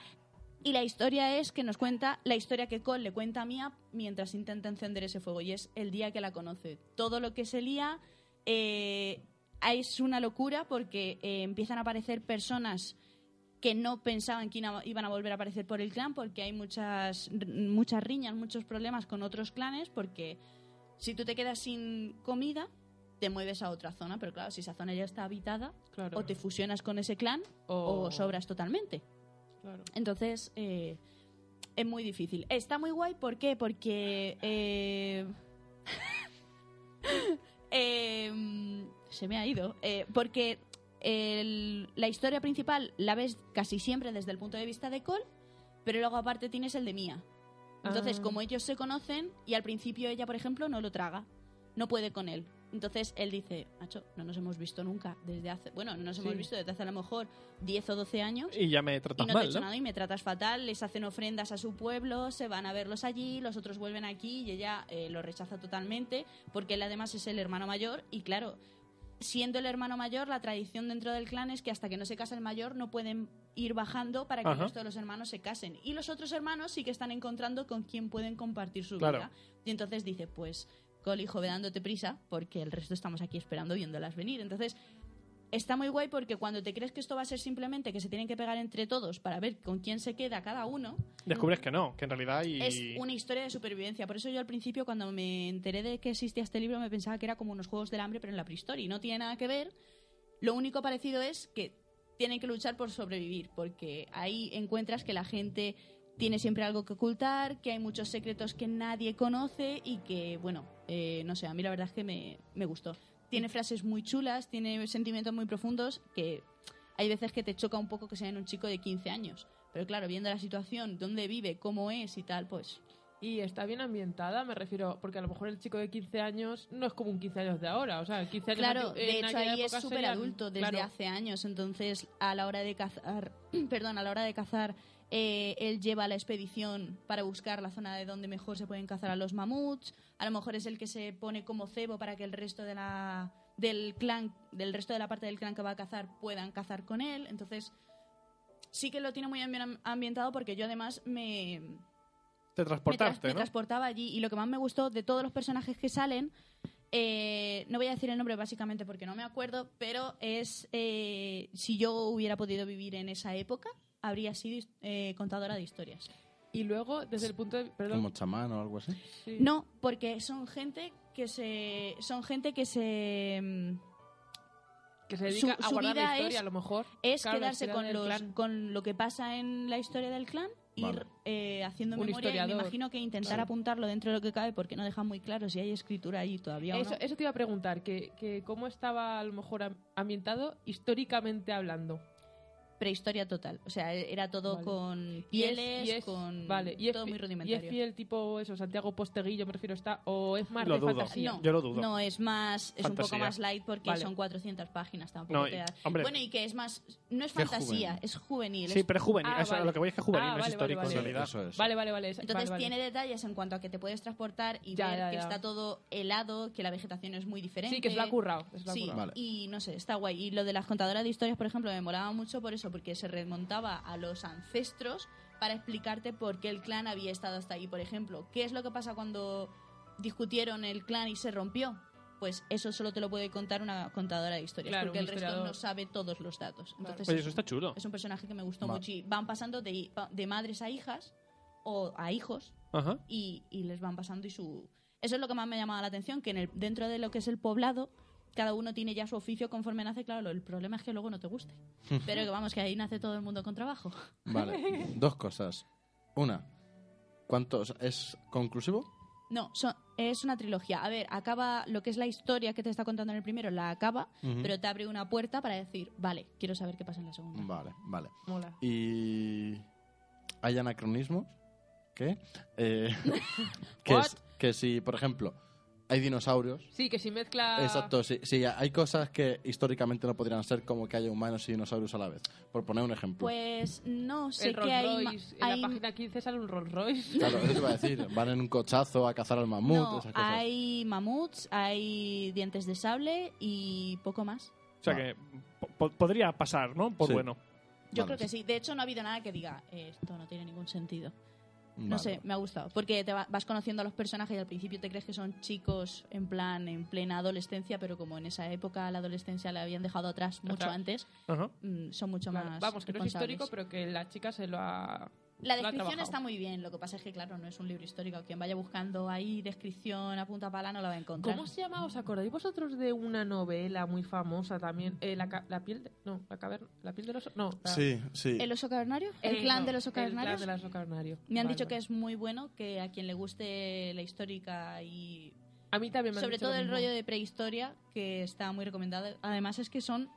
y la historia es que nos cuenta la historia que Cole le cuenta a Mía mientras intenta encender ese fuego y es el día que la conoce. Todo lo que se lía eh, es una locura porque eh, empiezan a aparecer personas que no pensaban que iban a volver a aparecer por el clan porque hay muchas, muchas riñas, muchos problemas con otros clanes porque si tú te quedas sin comida te mueves a otra zona, pero claro, si esa zona ya está habitada, Claro. o te fusionas con ese clan O- o sobras totalmente. Claro. Entonces, eh, es muy difícil. Está muy guay, ¿por qué? Porque... eh, (laughs) eh, se me ha ido. Eh, porque el- la historia principal la ves casi siempre desde el punto de vista de Cole, pero luego aparte tienes el de Mía. Entonces, Ah. como ellos se conocen, y al principio ella, por ejemplo, no lo traga, no puede con él. Entonces él dice, macho, no nos hemos visto nunca desde hace, bueno, no nos hemos visto desde hace a lo mejor 10 o 12 años Y ya me y tratas no te he hecho ¿no? nada y me tratas fatal, les hacen ofrendas a su pueblo, se van a verlos allí, los otros vuelven aquí y ella eh, lo rechaza totalmente porque él además es el hermano mayor y claro, siendo el hermano mayor, la tradición dentro del clan es que hasta que no se casa el mayor no pueden ir bajando para que el Ajá. resto de los hermanos se casen. Y los otros hermanos sí que están encontrando con quién pueden compartir su Claro. vida. Y entonces dice, pues, Cole, hijo, ve dándote prisa porque el resto estamos aquí esperando viéndolas venir. Entonces, está muy guay porque cuando te crees que esto va a ser simplemente que se tienen que pegar entre todos para ver con quién se queda cada uno, Descubres que no, que en realidad hay... es una historia de supervivencia. Por eso yo al principio, cuando me enteré de que existía este libro, me pensaba que era como unos juegos del hambre, pero en la prehistoria. Y no tiene nada que ver. Lo único parecido es que tienen que luchar por sobrevivir, porque ahí encuentras que la gente tiene siempre algo que ocultar, que hay muchos secretos que nadie conoce y que, bueno, eh, no sé, a mí la verdad es que me, me gustó. Tiene frases muy chulas, tiene sentimientos muy profundos que hay veces que te choca un poco que sea en un chico de 15 años. Pero claro, viendo la situación, dónde vive, cómo es y tal, pues Y está bien ambientada, me refiero, porque a lo mejor el chico de 15 años no es como un 15 años de ahora, o sea, 15 años Claro, de hecho ahí es súper adulto desde claro, hace años, entonces a la hora de cazar, (clears throat) perdón, a la hora de cazar, eh, él lleva la expedición para buscar la zona de donde mejor se pueden cazar a los mamuts, a lo mejor es el que se pone como cebo para que el resto de la del clan, del resto de la parte del clan que va a cazar puedan cazar con él, entonces sí que lo tiene muy bien ambientado porque yo además me, Te me, transportaste, me ¿no? transportaba allí y lo que más me gustó de todos los personajes que salen eh, no voy a decir el nombre básicamente porque no me acuerdo pero es eh, si yo hubiera podido vivir en esa época habría sido eh, contadora de historias Y luego, desde el punto de... Perdón. Como chamán o algo así. sí. No, porque son gente que se son gente que se mm, Que se dedica su- a su guardar la vida historia, es- a lo mejor. es Claro, quedarse con los clan. con lo que pasa en la historia del clan ir Vale. eh, haciendo Un memoria y me imagino que intentar Claro. apuntarlo dentro de lo que cabe porque no deja muy claro si hay escritura ahí todavía o Eso, no. eso te iba a preguntar, que, que cómo estaba a lo mejor am- ambientado históricamente hablando. Prehistoria total o sea era todo Vale. con Y es- pieles y es- con vale, y es, todo muy y es rudimentario fiel tipo eso, Santiago Posteguillo, me refiero, está, o es más Lo de dudo. fantasía. no, Yo lo dudo. no es más es un poco más light porque Vale. son 400 páginas tampoco No, te hombre. bueno y que es más no es fantasía juvenil. es juvenil Sí, es- pero es juvenil. Ah, eso, vale. Lo que voy es que es juvenil, Ah, no es vale, histórico vale, en realidad. Eso es. Vale, vale, vale. es- Entonces vale, vale. tiene detalles en cuanto a que te puedes transportar y Ya, ver ya, que ya. está todo helado, que la vegetación es muy diferente. Sí, que lo ha currado. Sí, currado. Vale. y no sé, está guay. Y lo de las contadoras de historias, por ejemplo, me molaba mucho por eso, porque se remontaba a los ancestros para explicarte por qué el clan había estado hasta ahí. Por ejemplo, ¿qué es lo que pasa cuando discutieron el clan y se rompió? Pues eso solo te lo puede contar una contadora de historias, Claro, porque el resto no sabe todos los datos. Entonces, Oye, es- eso está chulo. es un personaje que me gustó Va. mucho. Y van pasando de, de madres a hijas o a hijos Ajá. y, y les van pasando y su eso es lo que más me ha llamado la atención que en el, dentro de lo que es el poblado cada uno tiene ya su oficio conforme nace claro el problema es que luego no te guste pero que vamos que ahí nace todo el mundo con trabajo Vale, (laughs) dos cosas. Una, ¿cuántos? ¿Es conclusivo? no son- es una trilogía a ver acaba lo que es la historia que te está contando en el primero la acaba pero te abre una puerta para decir vale quiero saber qué pasa en la segunda Vale, vale. Mola. ¿Y hay anacronismos? ¿Qué? Eh, (laughs) que, What? es- que si, por ejemplo, hay dinosaurios. Sí, que si mezcla... Exacto, sí, sí, hay cosas que históricamente no podrían ser como que haya humanos y dinosaurios a la vez. Por poner un ejemplo. pues no sé El que Rolls hay, Royce, en hay- la página 15 sale un Rolls Royce. Claro, eso te iba a decir. (laughs) Van en un cochazo a cazar al mamut, no, esas cosas. hay mamuts hay dientes de sable y poco más O sea que po- po- podría pasar, ¿no? Por Sí. bueno. Yo Vale, creo que sí. De hecho, no ha habido nada que diga, "Eh, esto no tiene ningún sentido. No Vale. sé, me ha gustado. Porque te va- vas conociendo a los personajes y al principio te crees que son chicos en plan, en plena adolescencia, pero como en esa época la adolescencia la habían dejado atrás mucho antes, Ajá. mm, son mucho Claro, más. Vamos, que no es histórico, pero que la chica se lo ha... La descripción está muy bien. Lo que pasa es que, claro, no es un libro histórico. Quien vaya buscando ahí descripción a punta pala no la va a encontrar. ¿Cómo se llama? ¿Os acordáis vosotros de una novela muy famosa también? Eh, la, ca- la piel de... No, la caverna... ¿La piel del oso? No. la- Sí, sí. ¿El oso cavernario? ¿El Eh, clan no, del oso El clan cavernario? del oso cavernario. Me han Vale, dicho que es muy bueno, que a quien le guste la histórica y A mí también me han sobre dicho todo el mismo. rollo de prehistoria, que está muy recomendado. Además es que son...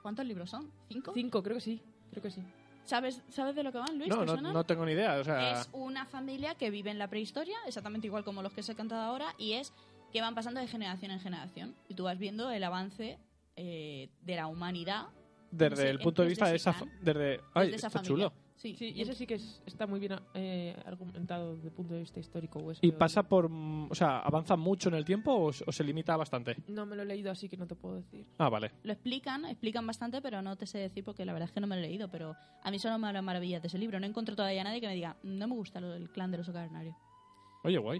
¿Cuántos libros son? ¿Cinco? Cinco, creo que sí. Creo que sí. ¿Sabes, ¿Sabes de lo que van, Luis? No, ¿Te no, no tengo ni idea. O sea, Es una familia que vive en la prehistoria, exactamente igual como los que se he cantado ahora, y es que van pasando de generación en generación. Y tú vas viendo el avance eh, de la humanidad desde sé, el punto de vista de esa. Desde, ay, desde esa está familia. chulo. Sí, Sí, y ese sí que es- está muy bien eh, argumentado desde el punto de vista histórico. o eso ¿Y pasa por. mm, O sea, avanza mucho en el tiempo o, se limita bastante? No me lo he leído, así que no te puedo decir. Ah, vale. Lo explican, explican bastante, pero no te sé decir porque la verdad es que no me lo he leído. Pero a mí solo me hablan maravillas de ese libro. No encuentro todavía a nadie que me diga, no me gusta lo del clan del oso cavernario. Oye, guay.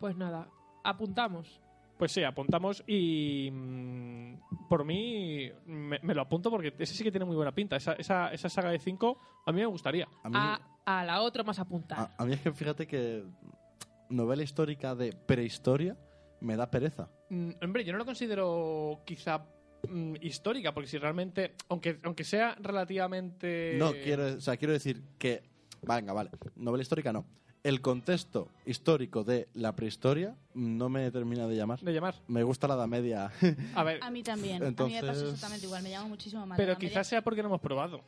Pues nada, apuntamos. Pues sí, apuntamos y. mm, por mí, me, me lo apunto porque ese sí que tiene muy buena pinta. Esa, esa, esa saga de 5 a mí me gustaría. A mí, A, a la otra más apuntar. a, a mí es que fíjate que novela histórica de prehistoria me da pereza. Mm, hombre, yo no lo considero quizá mm, histórica, porque si realmente, aunque, aunque sea relativamente... No, quiero, o sea, quiero decir que, venga, vale, novela histórica no. El contexto histórico de la prehistoria no me termina de llamar. De llamar. Me gusta la Edad Media. (laughs) A ver, A mí también. A mí me Entonces- pasa exactamente igual. Me llama muchísimo más. pero la media. quizás sea porque no hemos probado.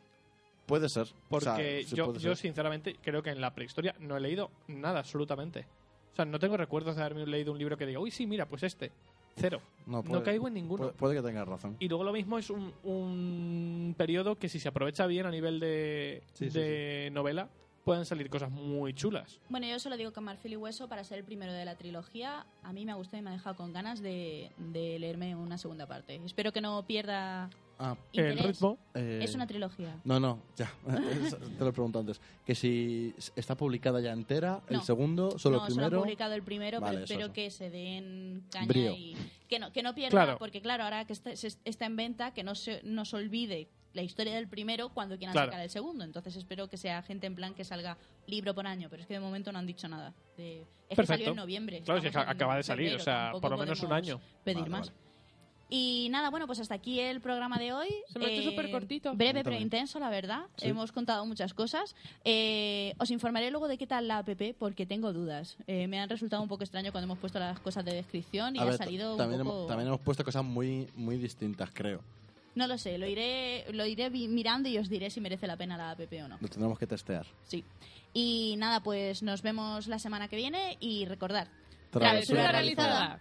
puede ser. Porque O sea, sí yo, puede yo ser. sinceramente creo que en la prehistoria no he leído nada, absolutamente. O sea, no tengo recuerdos de haberme leído un libro que diga, uy, sí, mira, pues este. Cero. no, No puede- caigo en ninguno. puede, puede que tengas razón. Y luego lo mismo es un, un periodo que si se aprovecha bien a nivel de, Sí, sí, de novela, pueden salir cosas muy chulas. Bueno, yo solo digo que Marfil y Hueso, para ser el primero de la trilogía, a mí me ha gustado y me ha dejado con ganas de, de leerme una segunda parte. Espero que no pierda Ah, El ritmo, eh, Es una trilogía. No, no, ya. (laughs) Te lo he preguntado antes. Que si está publicada ya entera, el No. segundo, solo no, el solo han primero. publicado el primero, Vale, pero eso, espero eso. que se den caña Brío. y que no, que no pierda, Claro. porque claro, ahora que está, se- está en venta, que no se nos olvide la historia del primero cuando quieran Claro. sacar el segundo. Entonces espero que sea gente en plan que salga libro por año, pero es que de momento no han dicho nada. De- es que Perfecto. salió en noviembre. Claro, si que acaba de salir, febrero, o sea, por lo menos un podemos año. Pedir Vale, más. vale. Y nada, bueno, pues hasta aquí el programa de hoy. Se ha hecho súper cortito. Breve pero intenso, la verdad. Sí. Hemos contado muchas cosas. Eh, os informaré luego de qué tal la app porque tengo dudas. Eh, me han resultado un poco extraño cuando hemos puesto las cosas de descripción y A ha ver, salido un también, poco... hemos, también hemos puesto cosas muy, muy distintas, creo. No lo sé, lo iré, lo iré mirando y os diré si merece la pena la app o no. Lo tendremos que testear. Sí. Y nada, pues nos vemos la semana que viene y recordar. Travesura realizada.